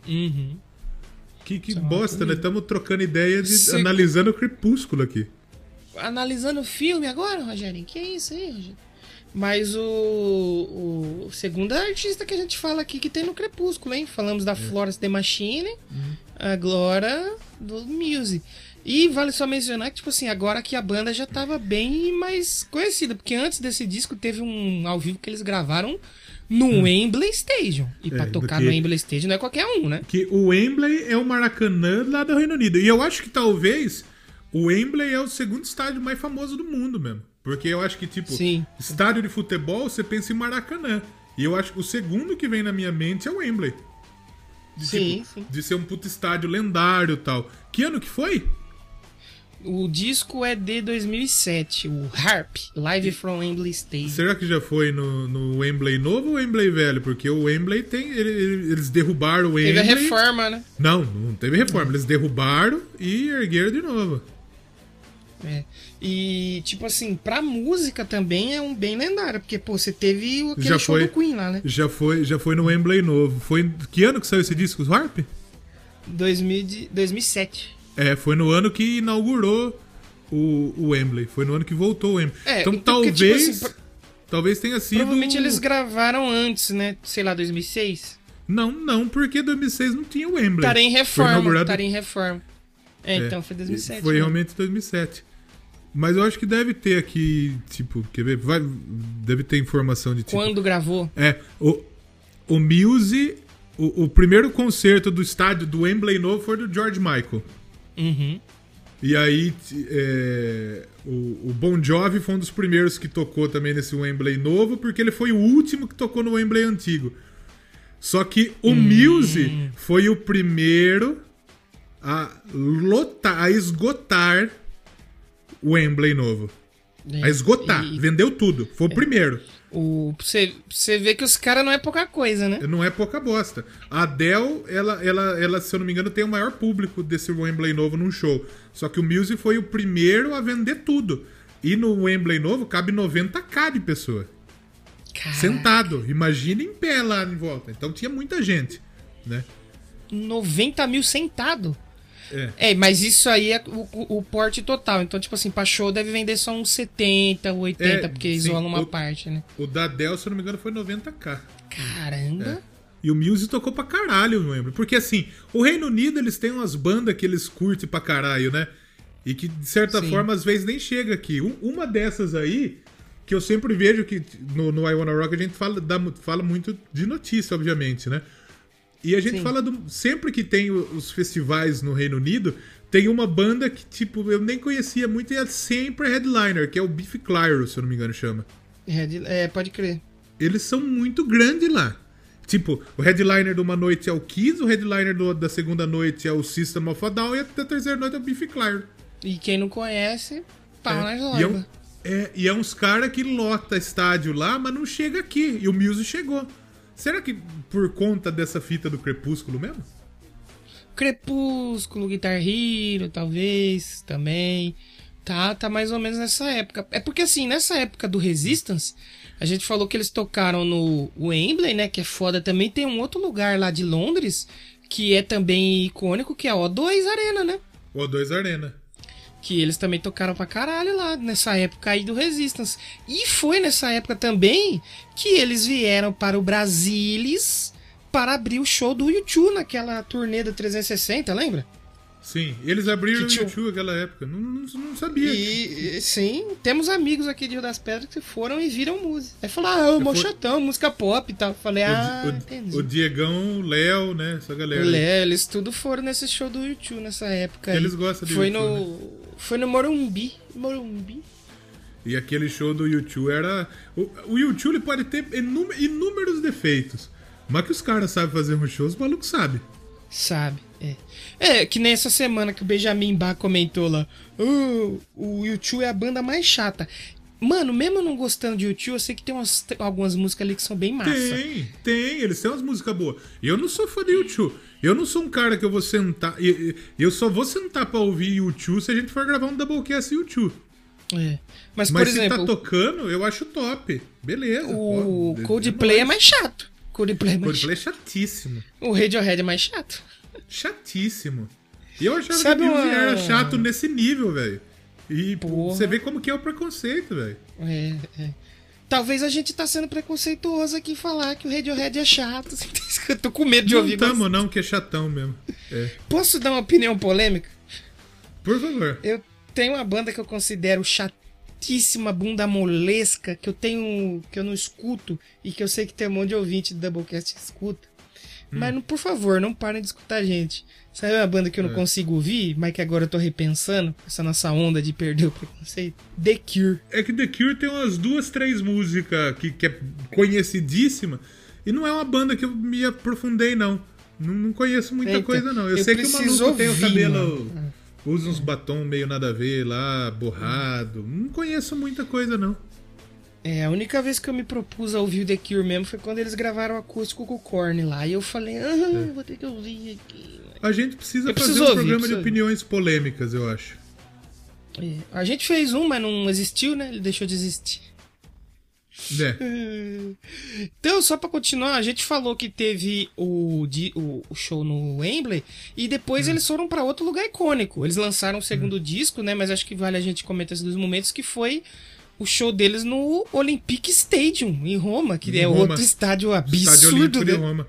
Uhum. Que, que bosta, né? Estamos trocando ideia de analisando o Crepúsculo aqui. Analisando o filme agora, Rogerinho? Que é isso aí, Rogério? Mas o, o segundo artista que a gente fala aqui que tem no Crepúsculo, hein? Falamos da é. Florence The Machine, uhum. agora do Muse. E vale só mencionar que, tipo assim, agora que a banda já tava bem mais conhecida, porque antes desse disco teve um ao vivo que eles gravaram no hum. Wembley Stadium. E é, pra tocar que, no Wembley Stadium não é qualquer um, né? Que o Wembley é o Maracanã lá do Reino Unido. E eu acho que talvez o Wembley é o segundo estádio mais famoso do mundo mesmo. Porque eu acho que, tipo, Sim. estádio de futebol, você pensa em Maracanã. E eu acho que o segundo que vem na minha mente é o Wembley. De, sim, tipo, sim. de ser um puto estádio lendário e tal. Que ano que foi? O disco é de 2007, o Harp, Live from Wembley Stadium. Será que já foi no, no Wembley novo ou Wembley velho? Porque o Wembley tem. Eles derrubaram o Wembley. Teve a reforma, né? Não, não teve reforma. Eles derrubaram e ergueram de novo. É. E, tipo assim, pra música também é um bem lendário, porque, pô, você teve aquele já show foi, do Queen lá, né? Já foi, já foi no Wembley novo. Foi que ano que saiu esse disco, os Harp? 2000, 2007. É, foi no ano que inaugurou o, o Wembley. Foi no ano que voltou o Wembley. É, então porque, talvez. Tipo assim, talvez tenha sido. Provavelmente eles gravaram antes, né? Sei lá, 2006? Não, não, porque 2006 não tinha o Wembley. Estaria em reforma. Inaugurado... Estaria em reforma. É, é, então foi 2007. Foi né? realmente 2007. Mas eu acho que deve ter aqui, tipo, quer ver? Vai, deve ter informação de tipo. Quando gravou? É. O, o Muse, o, o primeiro concerto do estádio do Wembley novo foi do George Michael. Uhum. E aí, é, o, o, Bon Jovi foi um dos primeiros que tocou também nesse Wembley novo, porque ele foi o último que tocou no Wembley antigo. Só que o hum. Muse foi o primeiro a lotar, a esgotar o Wembley novo. É, a esgotar. E... Vendeu tudo. Foi o é. O, você, você vê que os caras não é pouca coisa, né? Não é pouca bosta. A Adele, ela, ela, ela, se eu não me engano, tem o maior público desse Wembley novo num show. Só que o Muse foi o primeiro a vender tudo. E no Wembley novo cabe 90k de pessoa. Caraca. Sentado. Imagina em pé lá em volta. Então tinha muita gente, né? 90 mil sentado? É. é, mas isso aí é o, o, porte total. Então, tipo assim, pra show deve vender só uns 70, 80, é, porque isola uma o, parte, né? O da Dell, se eu não me engano, foi 90k. Caramba! É. E o Muse tocou pra caralho, não lembro. Porque assim, o Reino Unido eles têm umas bandas que eles curtem pra caralho, né? E que, de certa Sim. forma, às vezes nem chega aqui. Um, uma dessas aí, que eu sempre vejo que no, no I Wanna Rock a gente fala, dá, fala muito de notícia, obviamente, né? E a gente Sim. fala do. Sempre que tem os festivais no Reino Unido, tem uma banda que, tipo, eu nem conhecia muito e é sempre headliner, que é o Beef Clyro, se eu não me engano, chama. É, pode crer. Eles são muito grandes lá. Tipo, o headliner de uma noite é o Kiss, o headliner do, da segunda noite é o System of a Down e a da terceira noite é o Beef Clyro. E quem não conhece, pau é. na e é, um, é, e é uns caras que lota estádio lá, mas não chega aqui. E o Muse chegou. Será que por conta dessa fita do Crepúsculo mesmo? Crepúsculo, Guitar Hero, talvez, também. Tá, tá mais ou menos nessa época. É porque assim, nessa época do Resistance, a gente falou que eles tocaram no Wembley, né, que é foda também. Tem um outro lugar lá de Londres que é também icônico, que é a O2 Arena, né? O2 Arena. Que eles também tocaram pra caralho lá, nessa época aí do Resistance. E foi nessa época também que eles vieram para o Brasilis para abrir o show do YouTube naquela turnê da 360, lembra? Sim, eles abriram que, o YouTube naquela época. Não, não, não sabia. E, sim, temos amigos aqui de Rio das Pedras que foram e viram música. Aí falaram, ah, mó chatão, música pop e tal. Falei, o, ah, o, entendi. O Diegão, o Léo, né? Essa galera. O Léo, eles tudo foram nesse show do YouTube nessa época. Eles aí. gostam de Foi YouTube, no. Né? Foi no Morumbi. Morumbi. E aquele show do YouTube era. O, o YouTube pode ter inúmeros defeitos. Mas que os caras sabem fazer um show, os malucos sabem. Sabe, é. É, que nessa semana que o Benjamin Bach comentou lá. Oh, o YouTube é a banda mais chata. Mano, mesmo não gostando de YouTube, eu sei que tem umas, algumas músicas ali que são bem massa. Tem, tem, eles têm umas músicas boas. Eu não sou fã de YouTube. Eu não sou um cara que eu vou sentar. Eu só vou sentar pra ouvir YouTube se a gente for gravar um Doublecast YouTube. É. Mas, Mas por se exemplo, tá tocando, eu acho top. Beleza. O pô, Coldplay é mais chato. Coldplay é mais Coldplay é chatíssimo. O Radiohead é mais chato. Chatíssimo. E eu achava Sabe que o uma... era chato nesse nível, velho. E Porra. você vê como que é o preconceito, velho. É, é. Talvez a gente tá sendo preconceituoso aqui falar que o Radiohead é chato. Eu tô com medo de não ouvir. Não tamo, não, que é chatão mesmo. É. Posso dar uma opinião polêmica? Por favor. Eu tenho uma banda que eu considero chatíssima, bunda molesca, que eu tenho. que eu não escuto e que eu sei que tem um monte de ouvinte do Doublecast que escuta. Hum. Mas, por favor, não parem de escutar a gente. Sabe uma banda que eu não é. consigo ouvir, mas que agora eu tô repensando, essa nossa onda de perder o preconceito? The Cure. É que The Cure tem umas duas, três músicas que, que é conhecidíssima, e não é uma banda que eu me aprofundei, não. Não, não conheço muita Eita, coisa, não. Eu, eu sei que o maluco ouvir, tem o cabelo. Mano. Usa uns batom meio nada a ver lá, borrado. Não conheço muita coisa, não. É, a única vez que eu me propus a ouvir o The Cure mesmo foi quando eles gravaram o acústico com o Korn lá. E eu falei, ah, é. vou ter que ouvir aqui. A gente precisa fazer um ouvir, programa de opiniões polêmicas, eu acho. É, a gente fez um, mas não existiu, né? Ele deixou de existir. É. Então, só para continuar, a gente falou que teve o, o, o show no Wembley e depois hum. eles foram para outro lugar icônico. Eles lançaram o segundo hum. disco, né? Mas acho que vale a gente comentar esses dois momentos que foi o show deles no Olympic Stadium, em Roma, que em é Roma. outro estádio absurdo. Estádio Olímpico né? de Roma.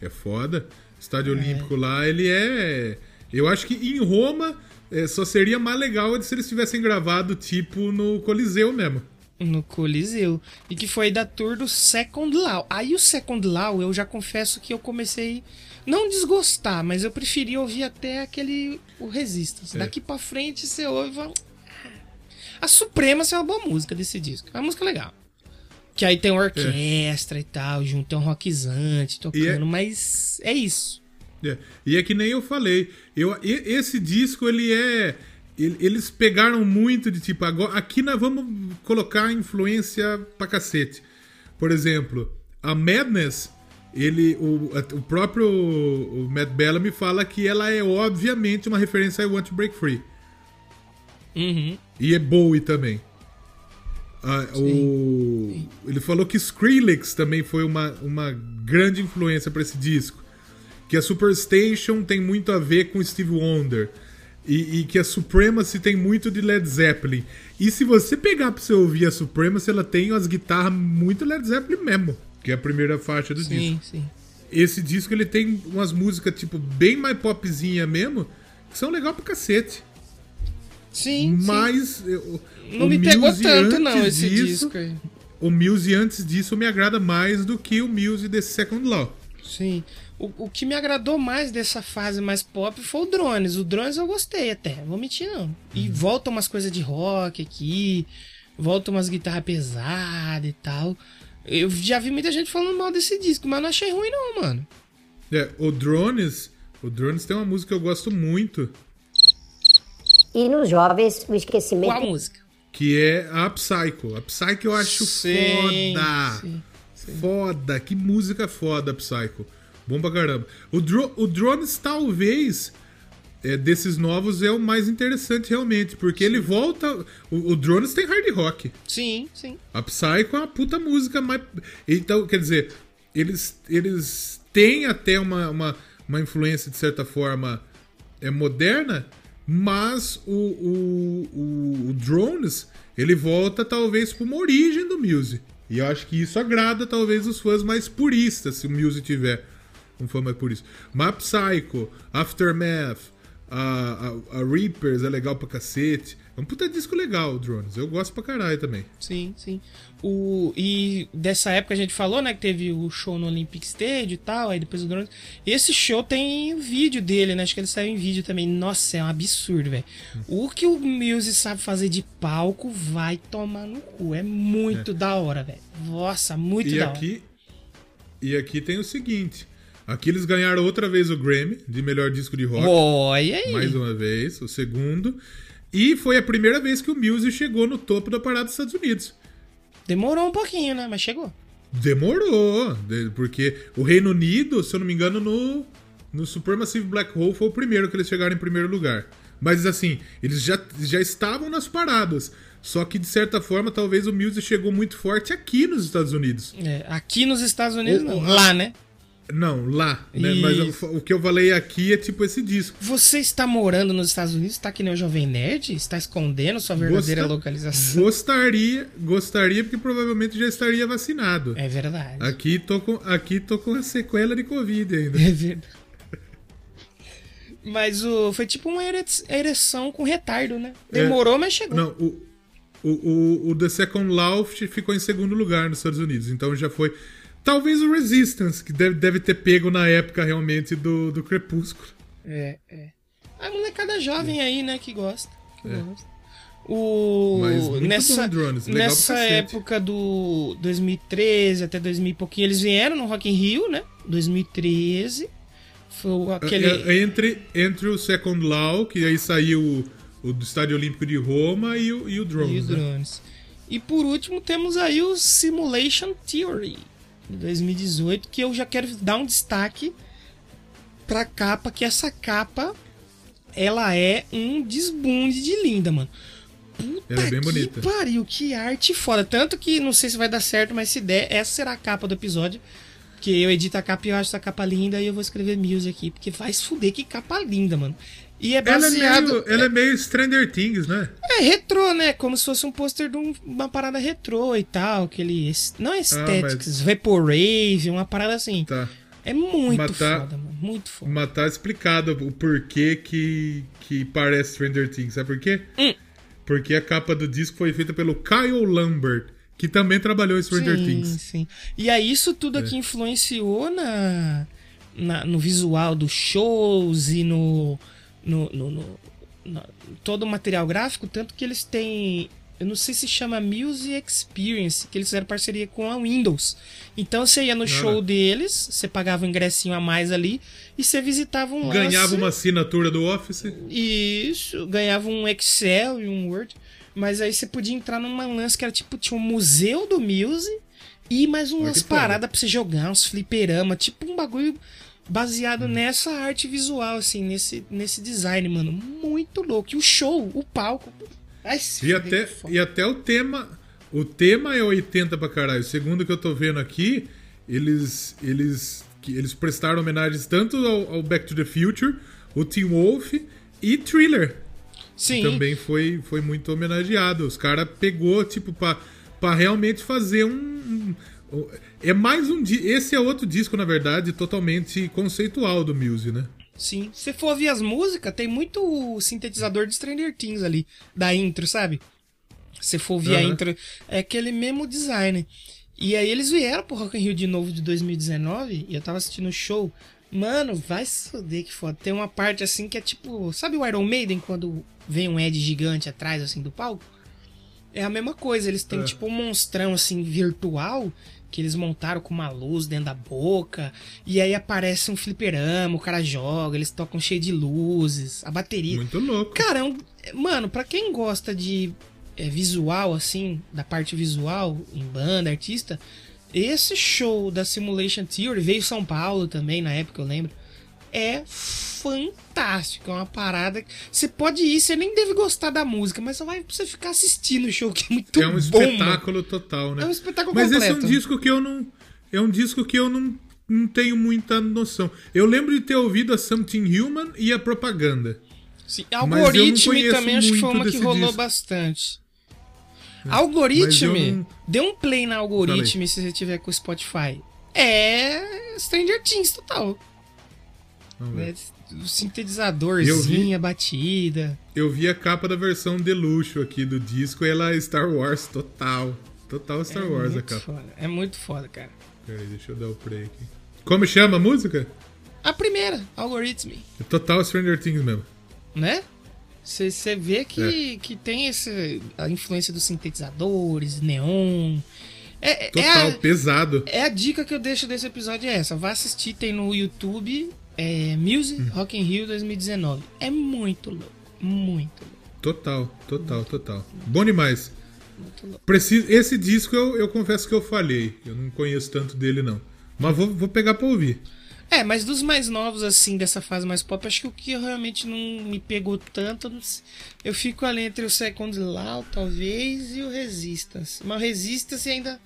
É foda. Estádio é. Olímpico lá, ele é. Eu acho que em Roma é, só seria mais legal se eles tivessem gravado, tipo, no Coliseu mesmo. No Coliseu. E que foi da tour do Second Law. Aí o Second Law, eu já confesso que eu comecei. Não desgostar, mas eu preferi ouvir até aquele. O Resistance. É. Daqui pra frente você ouve. A Suprema é uma boa música desse disco. É uma música legal. Que aí tem uma orquestra é. e tal, junto tem um rockzante tocando, é... mas é isso. É. E é que nem eu falei. Eu, esse disco, ele é. Eles pegaram muito de tipo, agora, aqui nós vamos colocar influência pra cacete. Por exemplo, a Madness, ele, o, o próprio o Matt Bellamy fala que ela é obviamente uma referência a I Want to Break Free. Uhum. E é Bowie também. Ah, o... Ele falou que Skrillex também foi uma, uma grande influência para esse disco. Que a Superstation tem muito a ver com Steve Wonder. E, e, que a Supremacy tem muito de Led Zeppelin. E se você pegar pra você ouvir a Supremacy, ela tem umas guitarras muito Led Zeppelin mesmo. Que é a primeira faixa do sim, disco. Sim. Esse disco ele tem umas músicas, tipo, bem mais popzinha mesmo, que são legal pra cacete. Sim. Mas. Sim. Eu, não me pegou tanto, não, esse disso, disco aí. O Muse antes disso me agrada mais do que o Muse desse Second Law. Sim. O, o que me agradou mais dessa fase mais pop foi o Drones. O Drones eu gostei até, vou mentir não. E uhum. volta umas coisas de rock aqui, volta umas guitarras pesadas e tal. Eu já vi muita gente falando mal desse disco, mas não achei ruim não, mano. É, o Drones, o Drones tem uma música que eu gosto muito. E nos jovens, o esquecimento. Qual a música? Que é a Psycho. A Psycho eu acho sim, foda. Sim, sim. Foda. Que música foda, Psycho. Bom pra caramba. O, Dro o Drones, talvez, é, desses novos, é o mais interessante realmente. Porque ele volta. O, o, Drones tem hard rock. Sim, sim. A Psycho é uma puta música mais. Então, quer dizer, eles, eles têm até uma, uma, uma influência, de certa forma, é moderna mas o, o, o, o Drones, ele volta talvez para uma origem do Muse. E eu acho que isso agrada talvez os fãs mais puristas, se o Muse tiver um fã mais purista. Map Psycho, Aftermath, a, a, a, Reapers é legal pra cacete. É um puta disco legal, Drones. Eu gosto pra caralho também. Sim, sim. O, e dessa época a gente falou, né, que teve o show no Olympic Stadium e tal, aí depois o Drones. Esse show tem vídeo dele, né? Acho que ele saiu em vídeo também. Nossa, é um absurdo, velho. O que o Muse sabe fazer de palco vai tomar no cu. É muito é. da hora, velho. Nossa, muito e da aqui, hora. E aqui tem o seguinte. Aqui eles ganharam outra vez o Grammy de melhor disco de rock. Olha aí. Mais uma vez, o segundo. E foi a primeira vez que o Muse chegou no topo da parada dos Estados Unidos. Demorou um pouquinho, né? Mas chegou. Demorou, porque o Reino Unido, se eu não me engano, no, no Supermassive Black Hole foi o primeiro que eles chegaram em primeiro lugar. Mas assim, eles já, já estavam nas paradas. Só que, de certa forma, talvez o Muse chegou muito forte aqui nos Estados Unidos. É, aqui nos Estados Unidos, não. Lá, né? Não, lá. Né? Mas o, o, que eu falei aqui é tipo esse disco. Você está morando nos Estados Unidos? Está que nem o Jovem Nerd? Está escondendo sua verdadeira Gosta... localização? Gostaria, gostaria, porque provavelmente já estaria vacinado. É verdade. Aqui tô com, aqui tô com a sequela de Covid ainda. É verdade. Mas o, foi tipo uma ereção com retardo, né? É. Demorou, é, mas chegou. Não, o, o, o, o The Second Loft ficou em segundo lugar nos Estados Unidos. Então já foi Talvez o Resistance, que deve, deve ter pego na época realmente do, do Crepúsculo. É, é. A molecada jovem aí, né, que gosta. Que é. gosta. O... nessa drones, nessa época do 2013 até 2000 e pouquinho, eles vieram no Rock in Rio, né? 2013. Foi aquele... É, é, entre, entre o Second Law, que aí saiu o, o do Estádio Olímpico de Roma, e o, e o Drones. E, o drones. Né? e por último temos aí o Simulation Theory de 2018, que eu já quero dar um destaque pra capa, que essa capa ela é um desbunde de linda, mano. Puta ela é bem que bonita. pariu, que arte foda. Tanto que não sei se vai dar certo, mas se der, essa será a capa do episódio. Que eu edito a capa e eu acho essa capa linda e eu vou escrever Muse aqui. Porque vai se fuder, que capa linda, mano. E é baseado. Ela é meio, ela é meio Stranger Things, né? É retrô, né? Como se fosse um pôster de uma parada retrô e tal. Aquele. Não é Aesthetics, ah, mas... Vaporwave, uma parada assim. Tá. É muito matar, foda, mano. Muito foda. Mas tá explicado o porquê que, que parece Stranger Things. Sabe por quê? Hum. Porque a capa do disco foi feita pelo Kyle Lambert, que também trabalhou em Stranger sim, Things. Sim. E aí isso tudo é. aqui influenciou na, na, no visual dos shows e no no, no, no, no, todo o material gráfico, tanto que eles têm. Eu não sei se chama Music Experience, que eles fizeram parceria com a Windows. Então você ia no show deles, você pagava um ingressinho a mais ali e você visitava um Ganhava lance, uma assinatura do Office? Isso, ganhava um Excel e um Word. Mas aí você podia entrar numa lance que era tipo, tinha um museu do Muse e mais umas paradas pra você jogar, uns fliperama, tipo um bagulho baseado nessa arte visual, assim, nesse, nesse design, mano. Muito louco. E o show, o palco. Ai, e, até, e até o tema. O tema é 80 pra caralho. Segundo que eu tô vendo aqui, eles. Eles, eles prestaram homenagens tanto ao, ao Back to the Future, o Team Wolf e Thriller. Sim. também foi, foi muito homenageado. Os caras pegou, tipo, pra, pra realmente fazer um é mais um. Esse é outro disco, na verdade, totalmente conceitual do Muse, né? Sim. Se for ouvir as músicas, tem muito sintetizador de Stranger Things ali, da intro, sabe? Se for ouvir uhum. a intro, é aquele mesmo design. E aí eles vieram pro Rock in Rio de novo de 2019 e eu tava assistindo o show. Mano, vai se foder que foda. Tem uma parte assim que é tipo. Sabe o Iron Maiden quando vem um Ed gigante atrás assim do palco? É a mesma coisa. Eles têm é. tipo um monstrão assim virtual que eles montaram com uma luz dentro da boca, e aí aparece um fliperama, o cara joga, eles tocam cheio de luzes, a bateria. Muito louco. Cara, é um, mano, para quem gosta de é, visual, assim, da parte visual, em banda, artista, esse show da Simulation Theory veio São Paulo também, na época, eu lembro é fantástico. É uma parada. Você pode ir, você nem deve gostar da música, mas só vai você ficar assistindo o show, que é muito bom. É um espetáculo mano. total, né? É um espetáculo mas completo. Mas esse é um disco que eu não. É um disco que eu não, não tenho muita noção. Eu lembro de ter ouvido a Something Human e a propaganda. Sim, Algoritmo também acho que foi uma que rolou disco. bastante. É, Algoritmo, não... dê um play na Algoritmo se você tiver com o Spotify. É Stranger Things total. Né? O sintetizadorzinho, a batida. Eu vi a capa da versão de luxo aqui do disco e ela é Star Wars total. Total Star é Wars a capa. Foda. É muito foda, cara. Peraí, deixa eu dar o play aqui. Como chama a música? A primeira, Algorithm. É total Stranger Things mesmo. Né? Você vê que, é. que tem essa, a influência dos sintetizadores, neon. É, é Total, é a, pesado. É a dica que eu deixo desse episódio é essa. Vá assistir, tem no YouTube é, Music hum. Rock in Rio 2019. É muito louco. Muito louco. Total, total, muito total. Louco. Bom demais. Preciso, esse disco eu, eu confesso que eu falhei. Eu não conheço tanto dele, não. Mas vou, vou pegar pra ouvir. É, mas dos mais novos, assim, dessa fase mais pop, acho que o que realmente não me pegou tanto, eu fico ali entre o Second Law, talvez, e o Resistance. Mas o Resistance ainda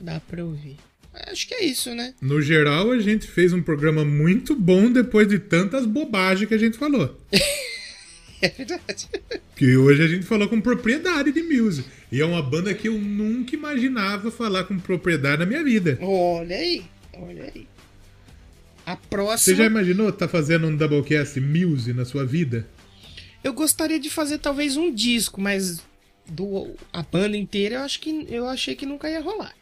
dá pra ouvir. Acho que é isso, né? No geral, a gente fez um programa muito bom depois de tantas bobagens que a gente falou. é verdade. Que hoje a gente falou com propriedade de music. E é uma banda que eu nunca imaginava falar com propriedade na minha vida. Olha aí, olha aí. A próxima. Você já imaginou estar tá fazendo um Doublecast Muse na sua vida? Eu gostaria de fazer talvez um disco, mas do, a banda inteira eu acho que eu achei que nunca ia rolar.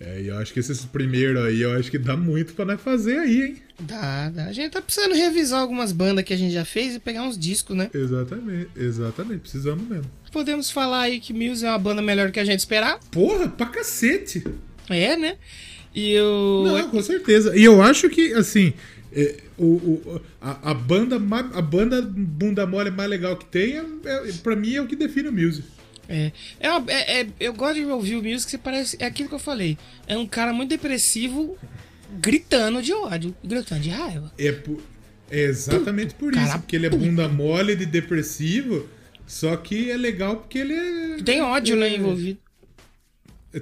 É, e eu acho que esses primeiros aí, eu acho que dá muito pra nós fazer aí, hein? Dá, dá. A gente tá precisando revisar algumas bandas que a gente já fez e pegar uns discos, né? Exatamente, exatamente. Precisamos mesmo. Podemos falar aí que Muse é uma banda melhor que a gente esperava? Porra, pra cacete! É, né? E eu. Não, com certeza. E eu acho que, assim, é, o, o, a, a, banda, a banda bunda mole mais legal que tem, é, é, pra mim, é o que define o music. É, é, uma, é, é, eu gosto de ouvir o music, você parece. É aquilo que eu falei. É um cara muito depressivo gritando de ódio, gritando de raiva. É, é exatamente por isso, cara, porque ele é bunda mole de depressivo, só que é legal porque ele é. Tem ódio, né, envolvido.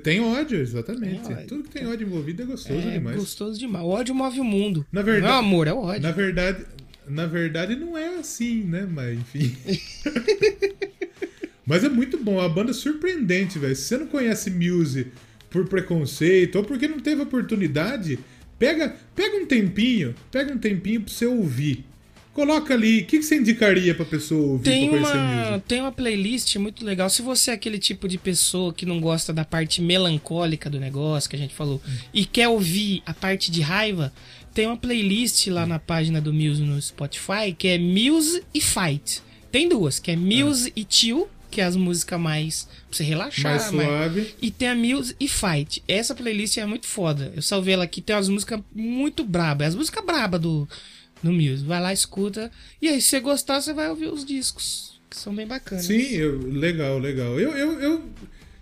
Tem ódio, exatamente. Tem ódio. Tudo que tem ódio envolvido é gostoso é, demais. Gostoso demais. O ódio move o mundo. Na verdade, não é amor, é ódio. Na verdade, na verdade não é assim, né? Mas enfim. Mas é muito bom, a banda é surpreendente, velho. Se você não conhece Muse por preconceito ou porque não teve oportunidade, pega, pega um tempinho, pega um tempinho pra você ouvir. Coloca ali, o que, que você indicaria pra pessoa ouvir tem pra uma, Tem uma playlist muito legal. Se você é aquele tipo de pessoa que não gosta da parte melancólica do negócio que a gente falou e quer ouvir a parte de raiva, tem uma playlist lá na página do Muse no Spotify que é Muse e Fight. Tem duas, que é Muse ah. e Chill, que é as músicas mais pra você relaxar. Mais suave. Mais... E tem a Muse e Fight. Essa playlist é muito foda. Eu salvei ela aqui, tem umas músicas muito brabas. É as músicas brabas do no Muse. Vai lá, escuta. E aí, se você gostar, você vai ouvir os discos, que são bem bacanas. Sim, eu, legal, legal. Eu, eu, eu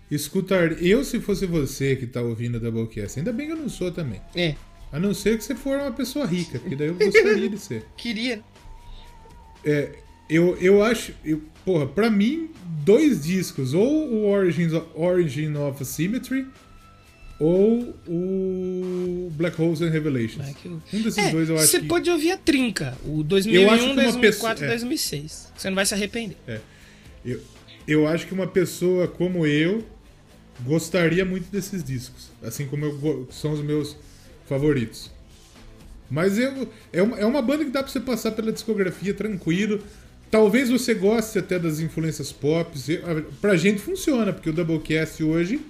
escutar. Eu, se fosse você que tá ouvindo a Doublecast, ainda bem que eu não sou também. É. A não ser que você for uma pessoa rica, porque daí eu gostaria de ser. Queria. É, eu, eu acho. Eu, porra, pra mim, dois discos. Ou o Origins, Origin of Symmetry ou o Black Holes and Revelations. Black... Um desses é, dois eu acho Você que... pode ouvir a trinca, o 2001, 2004 pessoa... e 2006. Você não vai se arrepender. É. Eu, eu acho que uma pessoa como eu gostaria muito desses discos. Assim como eu, são os meus favoritos. Mas eu, é, uma, é uma banda que dá pra você passar pela discografia tranquilo. Talvez você goste até das influências pop. Pra gente funciona, porque o Doublecast hoje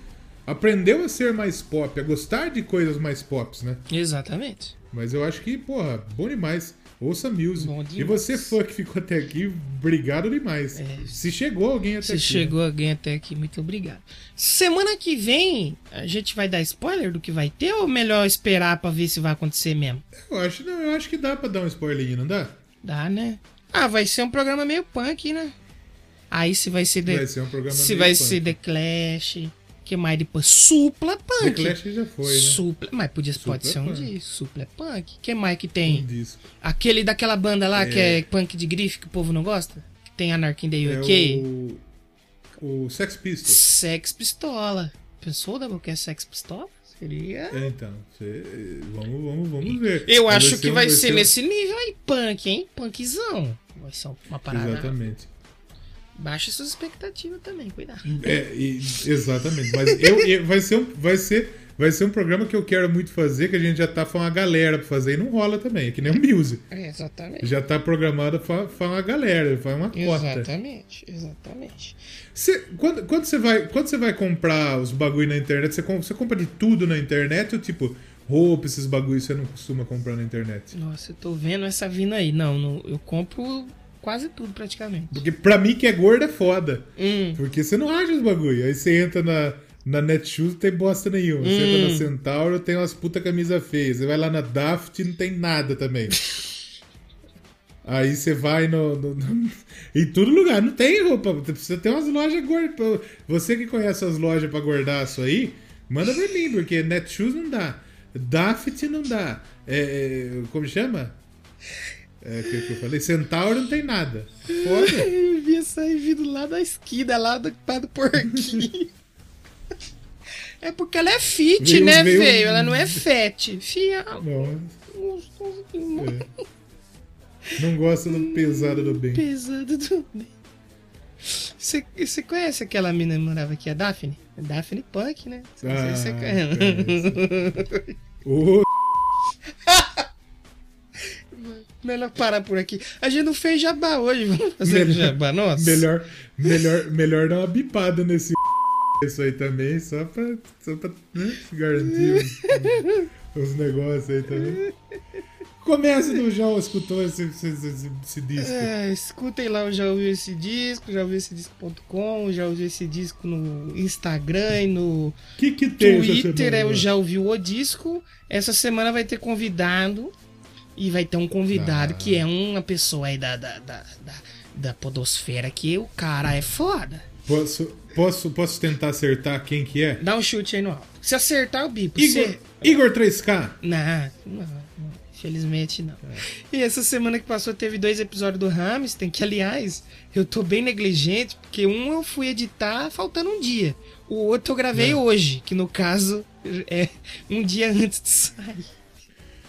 aprendeu a ser mais pop, a gostar de coisas mais pops, né? Exatamente. Mas eu acho que, porra, bom demais. Ouça music. E você, fã que ficou até aqui, obrigado demais. É, se chegou alguém até se aqui. Se chegou né? alguém até aqui, muito obrigado. Semana que vem, a gente vai dar spoiler do que vai ter ou melhor esperar para ver se vai acontecer mesmo? Eu acho, não, eu acho que dá para dar um spoiler, não dá? Dá, né? Ah, vai ser um programa meio punk, né? Aí se vai ser The, vai ser um programa se vai punk. ser The Clash, que mais depois? Supla Punk. The Clash já foi, né? Supla, mas podia, Supla pode ser um disco. Supla Punk. que mais que tem? Um disco. Aquele daquela banda lá é... que é punk de grife que o povo não gosta? Que tem Anarchy the UK. É o... o Sex Pistols. Sex Pistola. Pensou, da que é Sex Pistola? Seria. É, então. Vamos, vamos, vamos ver. Eu acho vai que vai, ser, ser nesse nível aí, punk, hein? Punkzão. Vai ser uma parada. Exatamente. Baixe suas expectativas também, cuidado. É, e, exatamente. Mas eu, eu, vai, ser, vai ser vai ser um programa que eu quero muito fazer, que a gente já tá falando a galera pra fazer e não rola também, é que nem o Music. É, exatamente. Já tá programado pra falar a galera, faz uma cota. Exatamente, exatamente. Cê, quando, quando, você vai, quando você vai comprar os bagulho na internet, você compra, você compra de tudo na internet ou tipo, roupa, esses bagulhos você não costuma comprar na internet? Nossa, eu tô vendo essa vindo aí. Não, não eu compro quase tudo praticamente. Porque pra mim que é gordo é foda. Hum. Porque você não acha os bagulho. Aí você entra na, na Netshoes não tem bosta nenhuma. Você entra na Hum. Centauro tem umas puta camisa feias. Você vai lá na Daft não tem nada também. Aí você vai no, no- no- Em todo lugar, não tem roupa. Precisa ter umas lojas gordas. Você que conhece as lojas pra gordaço aí, manda pra mim, porque Netshoes não dá. Daft não dá. É, é, como chama? É que, que eu falei? Centauro não tem nada. Foda. Eu vi aí vindo lá da esquina, lá do, lá do porquinho. É porque ela é fit, Veio- né, veio- velho? Ela não é fat. Fia. Demais. é. Não gosta do pesado do bem. Pesado também. Você, você conhece aquela mina que morava aqui, a Daphne? Daphne Punk, né? Você Ah, conhece. Ô, Melhor parar por aqui. A gente não fez jabá hoje, vamos fazer Melhor- jabá, nossa. melhor, melhor, melhor dar uma bipada nesse isso aí também, só pra, só pra né, garantir os, os negócios aí também. Começa do já escutou esse, esse, esse, esse disco. É, escutem lá, eu já ouvi esse disco, já ouvi esse disco.com, já ouvi esse disco no Instagram e no que que tem Twitter, eu já ouvi o disco. Essa semana vai ter convidado. E vai ter um convidado Ah. que é uma pessoa aí da, da, da, da, da podosfera que o cara é foda. Posso, posso, posso tentar acertar quem que é? Dá um chute aí no alto. Se acertar, o bipo. Igor, Se... Igor 3K. Não, não, não. Infelizmente não. E essa semana que passou teve dois episódios do Hamilton, que aliás, eu tô bem negligente, porque um eu fui editar faltando um dia. O outro eu gravei hoje, que no caso é um dia antes de sair.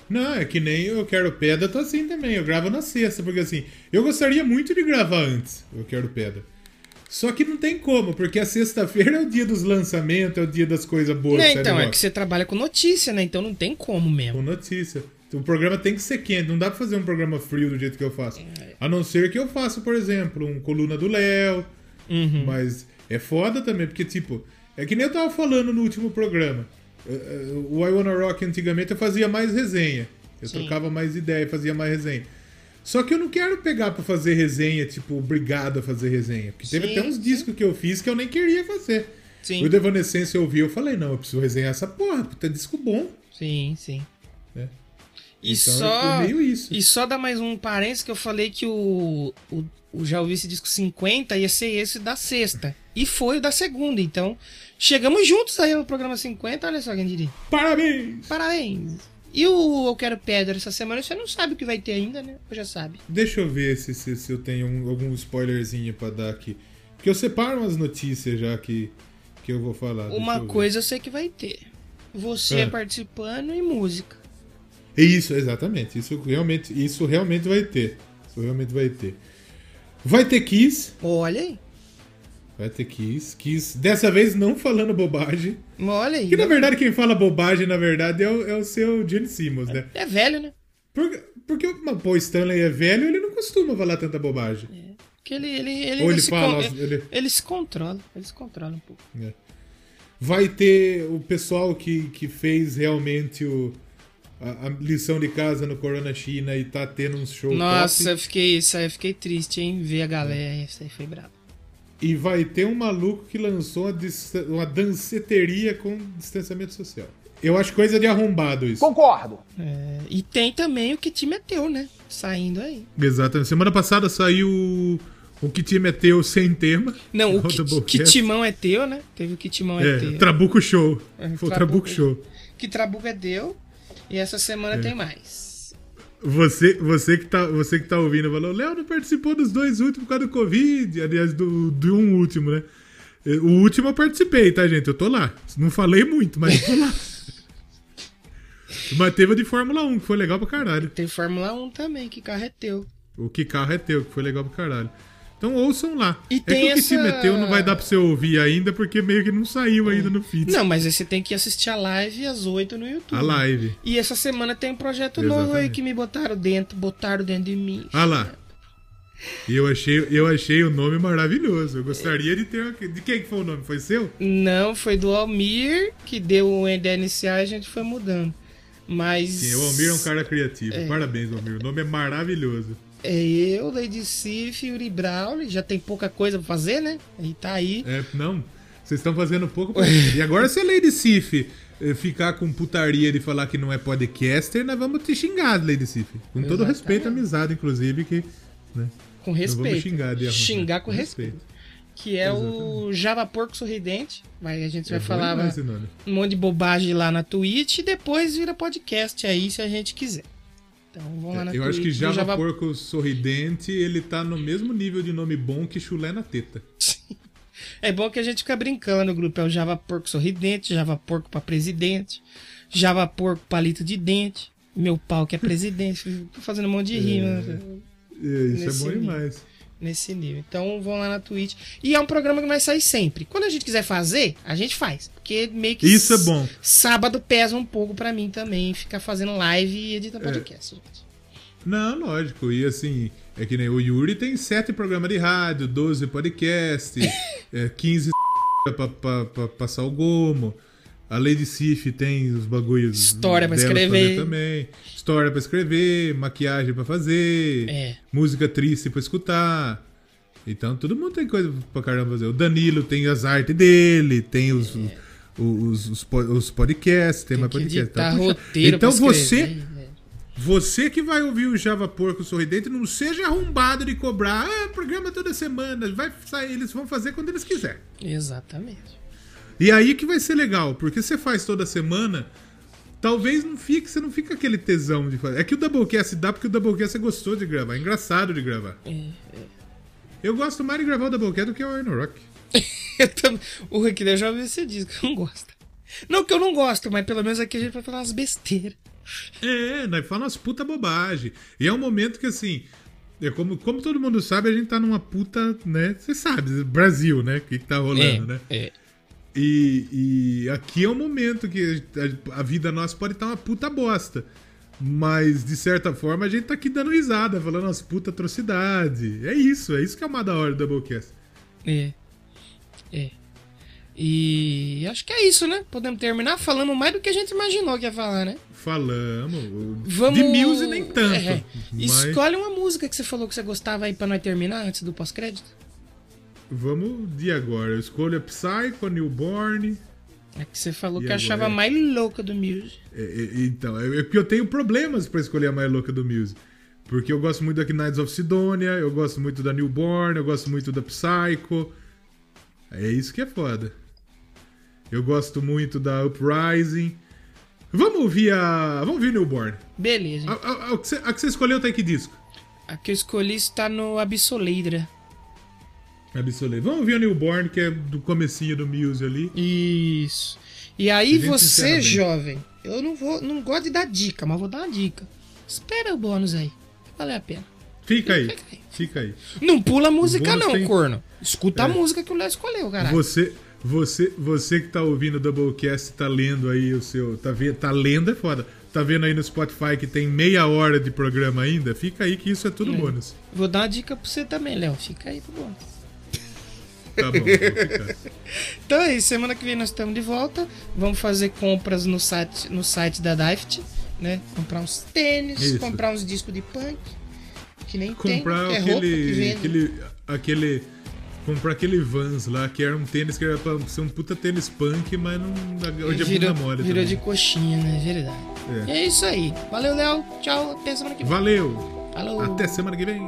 Não, é que nem eu quero pedra, tô assim também. Eu gravo na sexta, porque assim, eu gostaria muito de gravar antes, eu quero pedra. Só que não tem como, porque a sexta-feira é o dia dos lançamentos, é o dia das coisas boas. Não, então, é que você trabalha com notícia, né? Então não tem como mesmo. Com notícia. O programa tem que ser quente, não dá pra fazer um programa frio do jeito que eu faço. A não ser que eu faça, por exemplo, um coluna do Léo. Uhum. Mas é foda também, porque, tipo, é que nem eu tava falando no último programa. Eh, eh, O I Wanna Rock antigamente eu fazia mais resenha. Eu Sim. trocava mais ideia, fazia mais resenha. Só que eu não quero pegar pra fazer resenha, tipo, obrigado a fazer resenha. Porque teve Sim, até uns discos que eu fiz que eu nem queria fazer. Sim. O Devanescência eu ouvi, eu falei, não, eu preciso resenhar essa porra, puta disco bom. Sim, sim. E Então, só. é meio isso. E só dar mais um parênteses que eu falei que o, o, o Já ouvi esse disco 50 ia ser esse da sexta. E foi o da segunda. Então, chegamos juntos aí no programa 50. Olha só quem diria. Parabéns! Parabéns! E o Eu Quero Pedra essa semana, você não sabe o que vai ter ainda, né? Ou já sabe. Deixa eu ver se, se, se eu tenho um- algum spoilerzinho pra dar aqui. Porque eu separo umas notícias já que, que eu vou falar. Uma eu coisa eu sei que vai ter. Você É. participando e música. Isso, exatamente. Isso realmente, isso realmente vai ter. Isso realmente vai ter. Vai ter Kiss. Olha aí. Vai ter Kiss. Kiss. Dessa vez não falando bobagem. Olha aí. Que na verdade quem fala bobagem, na verdade, é o, é o seu Gene Simmons, né? É velho, né? Porque, porque pô, o Stanley é velho ele não costuma falar tanta bobagem. Porque ele, ele, ele, Ou ele se fala, con- ele- ele se controla. Ele se controla um pouco. É. Vai ter o pessoal que, que fez realmente o, a, a lição de casa no Corona China e tá tendo uns shows Nossa, top. eu fiquei, isso aí eu fiquei triste, hein? Ver a galera. Isso aí foi brabo. E vai ter um maluco que lançou uma, uma danceteria com distanciamento social. Eu acho coisa de arrombado isso. Concordo. É, e tem também o que te meteu, né? Saindo aí. Exatamente. Semana passada saiu o, que te meteu sem tema. Não, o que, que timão é teu, né? Teve o que timão é, É, teu. Trabuco Show. É, Foi o Trabuco. Trabuco Show. Que trabuco é deu. E essa semana É. tem mais. Você, você, que tá, você que tá ouvindo falou, Léo não participou dos dois últimos por causa do Covid. Aliás, do, do um último, né? O último eu participei, tá, gente? Eu tô lá. Não falei muito, mas eu tô lá. mas teve o de Fórmula 1, que foi legal pra caralho. Tem Fórmula 1 também, que carro é teu. O que carro é teu, que foi legal pra caralho. Então ouçam lá. E é que o que essa... se meteu não vai dar pra você ouvir ainda, porque meio que não saiu ainda no feed. Não, mas aí você tem que assistir a live às 8 no YouTube. A live. E essa semana tem um projeto Exatamente. novo aí que me botaram dentro, botaram dentro de mim. Ah lá. E eu achei, eu achei o nome maravilhoso. Eu gostaria de ter. De quem que foi o nome? Foi seu? Não, foi do Almir, que deu o NDNCA e a gente foi mudando. Mas. Sim, o Almir é um cara criativo. É. Parabéns, Almir. O nome é maravilhoso. É eu, Lady Sif, Yuri Brawley. Já tem pouca coisa pra fazer, né? E tá aí. É, não. Vocês estão fazendo pouco. Pra... e agora, se a Lady Sif eh, ficar com putaria de falar que não é podcaster, nós vamos te xingar, Lady Sif. Com todo Exatamente. respeito, amizade, inclusive, que. Né? Com respeito. xingar, de xingar com respeito. respeito. Que é Exatamente. o Java Porco Sorridente. Vai, a gente vai falar um monte de bobagem lá na Twitch e depois vira podcast aí, se a gente quiser. Então lá na Eu Twitch, acho que Java, Java Porco Sorridente, ele tá no mesmo nível de nome bom que chulé na teta. é bom que a gente fica brincando no grupo. É o Java Porco Sorridente, Java Porco pra presidente, Java Porco Palito de Dente, meu pau que é presidente. Tô fazendo um monte de rima. É... É, isso é bom nível, demais. Nesse nível. Então vão lá na Twitch. E é um programa que vai sair sempre. Quando a gente quiser fazer, a gente faz. Porque meio que. Isso é bom. Sábado pesa um pouco para mim também, ficar fazendo live e editar é. podcast, é. gente. Não, lógico. E assim, é que nem o Yuri tem sete programas de rádio, 12 podcasts, é, 15 pra, pra, pra, passar o gomo. A Lady Sif tem os bagulhos. História pra escrever. também. História pra escrever, maquiagem pra fazer, é. música triste pra escutar. Então todo mundo tem coisa pra caramba fazer. O Danilo tem as artes dele, tem os, é. os, os, os, podcasts, tem, tem mais podcast. Então, roteiro então você. Né? Você que vai ouvir o Java Porco Sorridente, não seja arrombado de cobrar. Ah, programa toda semana. Vai sair, eles vão fazer quando eles quiserem. Exatamente. E aí que vai ser legal, porque você faz toda semana, talvez não fique, você não fica aquele tesão de fazer. É que o Doublecast dá porque o Doublecast é gostoso de gravar, é engraçado de gravar. É, é. Eu gosto mais de gravar o Doublecast do que o Iron Rock. o Rick eu já ouvi você diz que não gosta. Não que eu não gosto, mas pelo menos aqui a gente vai falar umas besteiras. É, nós falamos umas puta bobagem. E é um momento que assim. É como, como todo mundo sabe, a gente tá numa puta, né? Você sabe, Brasil, né? O que, que tá rolando, é, né? É. E, e aqui é o um momento que a, a vida nossa pode estar uma puta bosta. Mas, de certa forma, a gente tá aqui dando risada, falando umas puta atrocidade. É isso, é isso que é uma da hora do Doublecast. É. É. E acho que é isso, né? Podemos terminar falando mais do que a gente imaginou que ia falar, né? Falamos. Vamos... De Muse nem tanto. É. Mas... Escolhe uma música que você falou que você gostava aí pra nós terminar antes do pós-crédito. Vamos de agora. Eu escolho a Psycho, a Newborn. É que você falou que agora? achava a mais louca do Muse. É, é, então, é, é porque eu tenho problemas para escolher a mais louca do Muse. Porque eu gosto muito da Knights of Sidonia, eu gosto muito da Newborn, eu gosto muito da Psycho. É isso que é foda. Eu gosto muito da Uprising. Vamos ouvir a. Vamos ouvir Newborn. Beleza. A, a, a, que, você, a que você escolheu tá em que disco? A que eu escolhi está no Absoleira. Absolute. Vamos ver o Newborn, que é do comecinho do Muse ali. Isso. E aí você, jovem, eu não vou, não gosto de dar dica, mas vou dar uma dica. Espera o bônus aí. Vale a pena. Fica aí. Fica aí. Fica aí. Não pula a música não, tem... corno. Escuta é. a música que o Léo escolheu, caralho. Você, você, você que tá ouvindo o Doublecast, tá lendo aí o seu, tá vendo, tá lendo é foda. Tá vendo aí no Spotify que tem meia hora de programa ainda? Fica aí que isso é tudo é. bônus. Vou dar uma dica pra você também, Léo. Fica aí pro bônus. Tá bom, então é isso. Semana que vem nós estamos de volta. Vamos fazer compras no site, no site da Daft, né? Comprar uns tênis, isso. comprar uns discos de punk. Que nem comprar tem, aquele, aquele, aquele comprar aquele Vans lá, que era um tênis que era pra ser um puta tênis punk, mas não. Hoje é virou, mole. Virou também. de coxinha, né? Verdade. É. é isso aí. Valeu, Léo. Tchau. Até semana que vem. Valeu. Falou. Até semana que vem.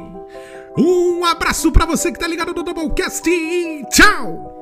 Um abraço para você que tá ligado no Doublecast. Tchau!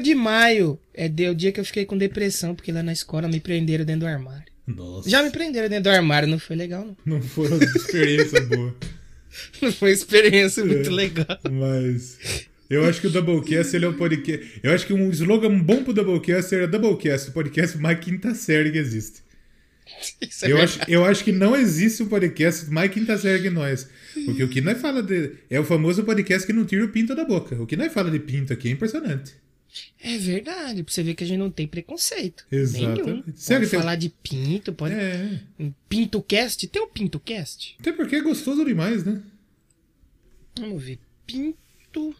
De maio. É o dia que eu fiquei com depressão, porque lá na escola me prenderam dentro do armário. Nossa. Já me prenderam dentro do armário, não foi legal, não. Não foi uma experiência boa. Não foi uma experiência muito é, legal. Mas. Eu acho que o Doublecast ele é um podcast. Eu acho que um slogan bom pro Doublecast era Doublecast, o podcast mais quinta série que existe. É eu, acho, eu acho que não existe um podcast mais quinta série que nós. Porque o que nós fala de. É o famoso podcast que não tira o pinto da boca. O que nós fala de pinto aqui é impressionante. É verdade, pra você ver que a gente não tem preconceito. Exato. Pode falar tem... de pinto, pode. É. Um pinto cast? Tem um pinto cast? Até porque é gostoso demais, né? Vamos ver. Pinto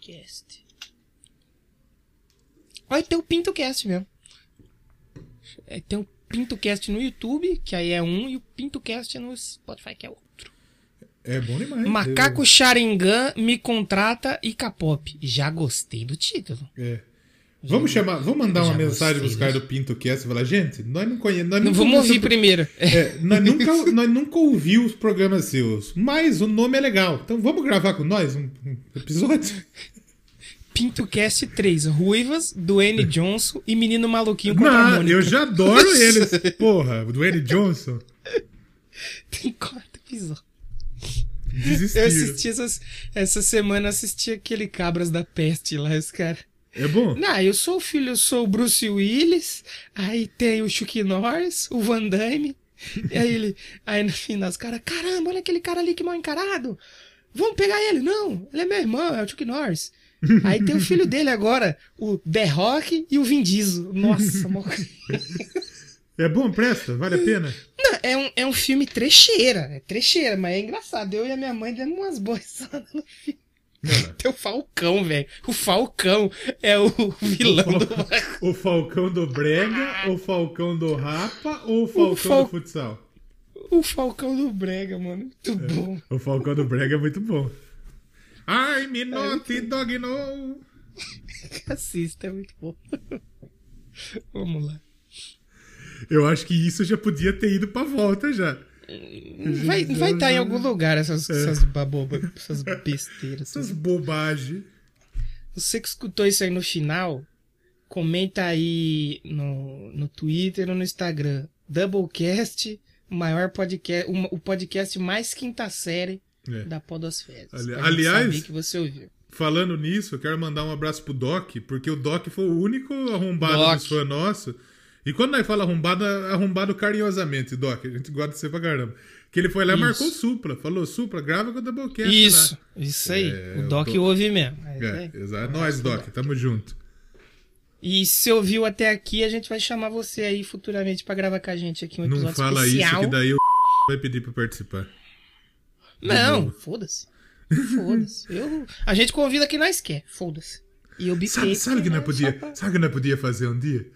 cast. Olha, tem o Pinto Cast mesmo. É, tem o Pinto Cast no YouTube, que aí é um, e o Pinto Cast no Spotify, que é outro. É bom demais. Macaco eu... Sharingan me contrata e Capop. Já gostei do título. É. Vamos chamar, vamos mandar uma mensagem pros caras do Pinto Cast e falar, gente, nós não conhecemos. Não vamos ouvir primeiro. É, nós, nunca, nós nunca ouvimos os programas seus, mas o nome é legal. Então vamos gravar com nós um, um episódio? Pinto Cast 3, Ruivas, Dwayne Johnson e Menino Maluquinho contra não, a Mônica. Eu já adoro eles. Porra, Dwayne Johnson. Tem quatro episódios. Eu assisti essas, essa semana, assisti aquele Cabras da Peste lá, os caras. É bom? Não, eu sou o filho, eu sou o Bruce Willis, aí tem o Chuck Norris, o Van Damme, e aí ele, aí no final os caras, caramba, olha aquele cara ali que mal encarado, vamos pegar ele, não, ele é meu irmão, é o Chuck Norris. Aí tem o filho dele agora, o The Rock e o Vin Diesel. Nossa, morri. É bom, presta? Vale a pena? Não, é um, é um filme trecheira. É trecheira, mas é engraçado. Eu e a minha mãe demos umas boas no filme. Não, Tem o Falcão, velho. O Falcão é o vilão o do. O Falcão do Brega, o Falcão do Rapa ou o Falcão o Fal... do Futsal? O Falcão do Brega, mano. Muito é. bom. O Falcão do Brega é muito bom. Ai, me not dog no. Assista, é muito bom. Vamos lá. Eu acho que isso já podia ter ido pra volta já. Vai estar vai tá em algum lugar essas, é. essas babobas, essas besteiras. Essas bobagens. Você que escutou isso aí no final, comenta aí no, no Twitter ou no Instagram. Doublecast, o maior podcast, o, o podcast mais quinta série é. da Podosfera. Ali, aliás, que você ouviu. falando nisso, eu quero mandar um abraço pro Doc, porque o Doc foi o único arrombado Doc. dos fãs nosso. E quando nós fala arrombado, é arrombado carinhosamente, Doc. A gente gosta de você pra caramba. Que ele foi lá e marcou o Supla. Falou, Supla, grava com o Doublecast. Isso, lá. isso aí. É, o Doc tô... ouve mesmo. É, é exato. Nós, Doc, tamo junto. E se ouviu até aqui, a gente vai chamar você aí futuramente para gravar com a gente aqui um episódio Não fala especial. isso, que daí o vai pedir pra participar. Não, foda-se. Foda-se. Eu... A gente convida quem nós quer. Foda-se. E eu Sabe, sabe que não podia, pra... sabe que não podia fazer um dia?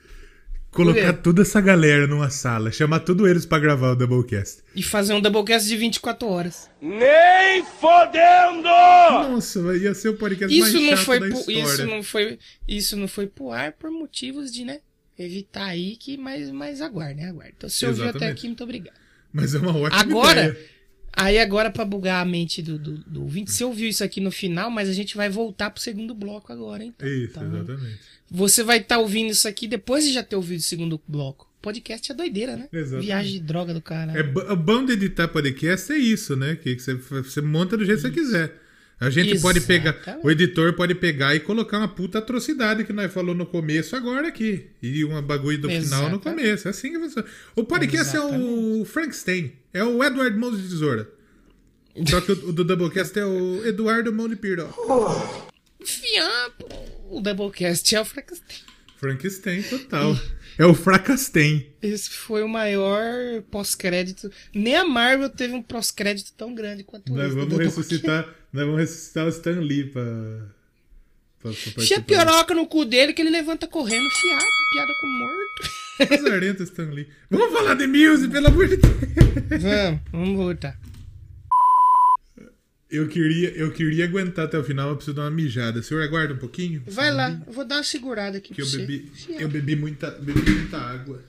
Colocar toda essa galera numa sala, chamar todos eles para gravar o Doublecast. E fazer um Doublecast de 24 horas. Nem fodendo! Nossa, ia ser o podcast isso mais não chato foi da história. Isso não foi, isso não foi pro ar por motivos de, né, evitar aí que mais, mais aguarde, né, aguarde. Então se ouviu até aqui, muito obrigado. Mas é uma ótima Agora, ideia. Aí agora para bugar a mente do, do, do ouvinte, você ouviu isso aqui no final, mas a gente vai voltar pro segundo bloco agora, então. Isso, então, exatamente. Você vai estar tá ouvindo isso aqui depois de já ter ouvido o segundo bloco. Podcast é doideira, né? Exatamente. Viagem de droga do cara. É bom de editar podcast é isso, né? Que você, você monta do jeito isso. que você quiser. A gente Exatamente. pode pegar, o editor pode pegar e colocar uma puta atrocidade que nós falou no começo agora aqui. E uma bagulho do Exatamente. final no começo. É assim que você. O podcast Exatamente. é o Frankenstein. É o Edward Mãos de Tesoura. Só que o, o do Doublecast é o Eduardo Mão de Piro. Fiampo. O Doublecast é o Frankenstein. Frankenstein, total. É o Fracastem. Esse foi o maior pós-crédito. Nem a Marvel teve um pós-crédito tão grande quanto nós esse. Vamos ressuscitar, nós vamos ressuscitar o Stan Lee pra. pra, pra Fia piroca no cu dele que ele levanta correndo, fiado, piada com morto. Azarento Stan Lee. Vamos falar de Muse, pelo amor de Deus. Vamos, vamos voltar. Eu queria, eu queria aguentar até o final, mas preciso dar uma mijada. O senhor aguarda um pouquinho? Vai lá, eu vou dar uma segurada aqui que eu bebi, eu bebi muita, bebi muita água.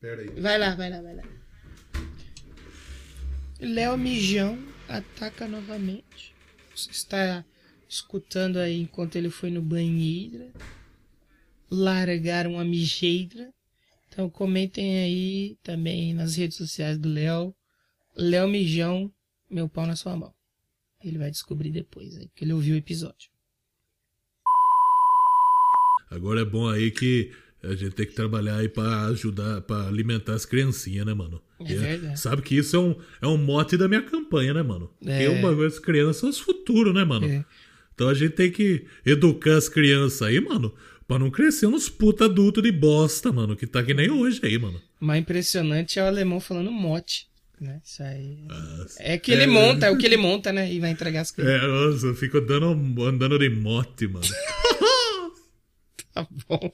Pera aí. Vai lá, vai lá, vai lá. Léo Mijão ataca novamente. Você está escutando aí enquanto ele foi no banheiro. Largaram a mijeira. Então comentem aí também nas redes sociais do Léo. Léo Mijão, meu pau na sua mão. Ele vai descobrir depois, aí, porque ele ouviu o episódio. Agora é bom aí que a gente tem que trabalhar aí pra ajudar, pra alimentar as criancinhas, né, mano? É verdade. Sabe que isso é um, é um mote da minha campanha, né, mano? É. Porque bagulho crianças são os futuros, né, mano? É. Então a gente tem que educar as crianças aí, mano, pra não crescer uns puta adulto de bosta, mano, que tá que nem hoje aí, mano. O mais impressionante é o alemão falando mote. Né? Isso aí. Nossa. É que ele é, monta, é o que ele monta, né? E vai entregar as coisas. É, nossa, eu fico andando, andando de mote, mano. tá bom.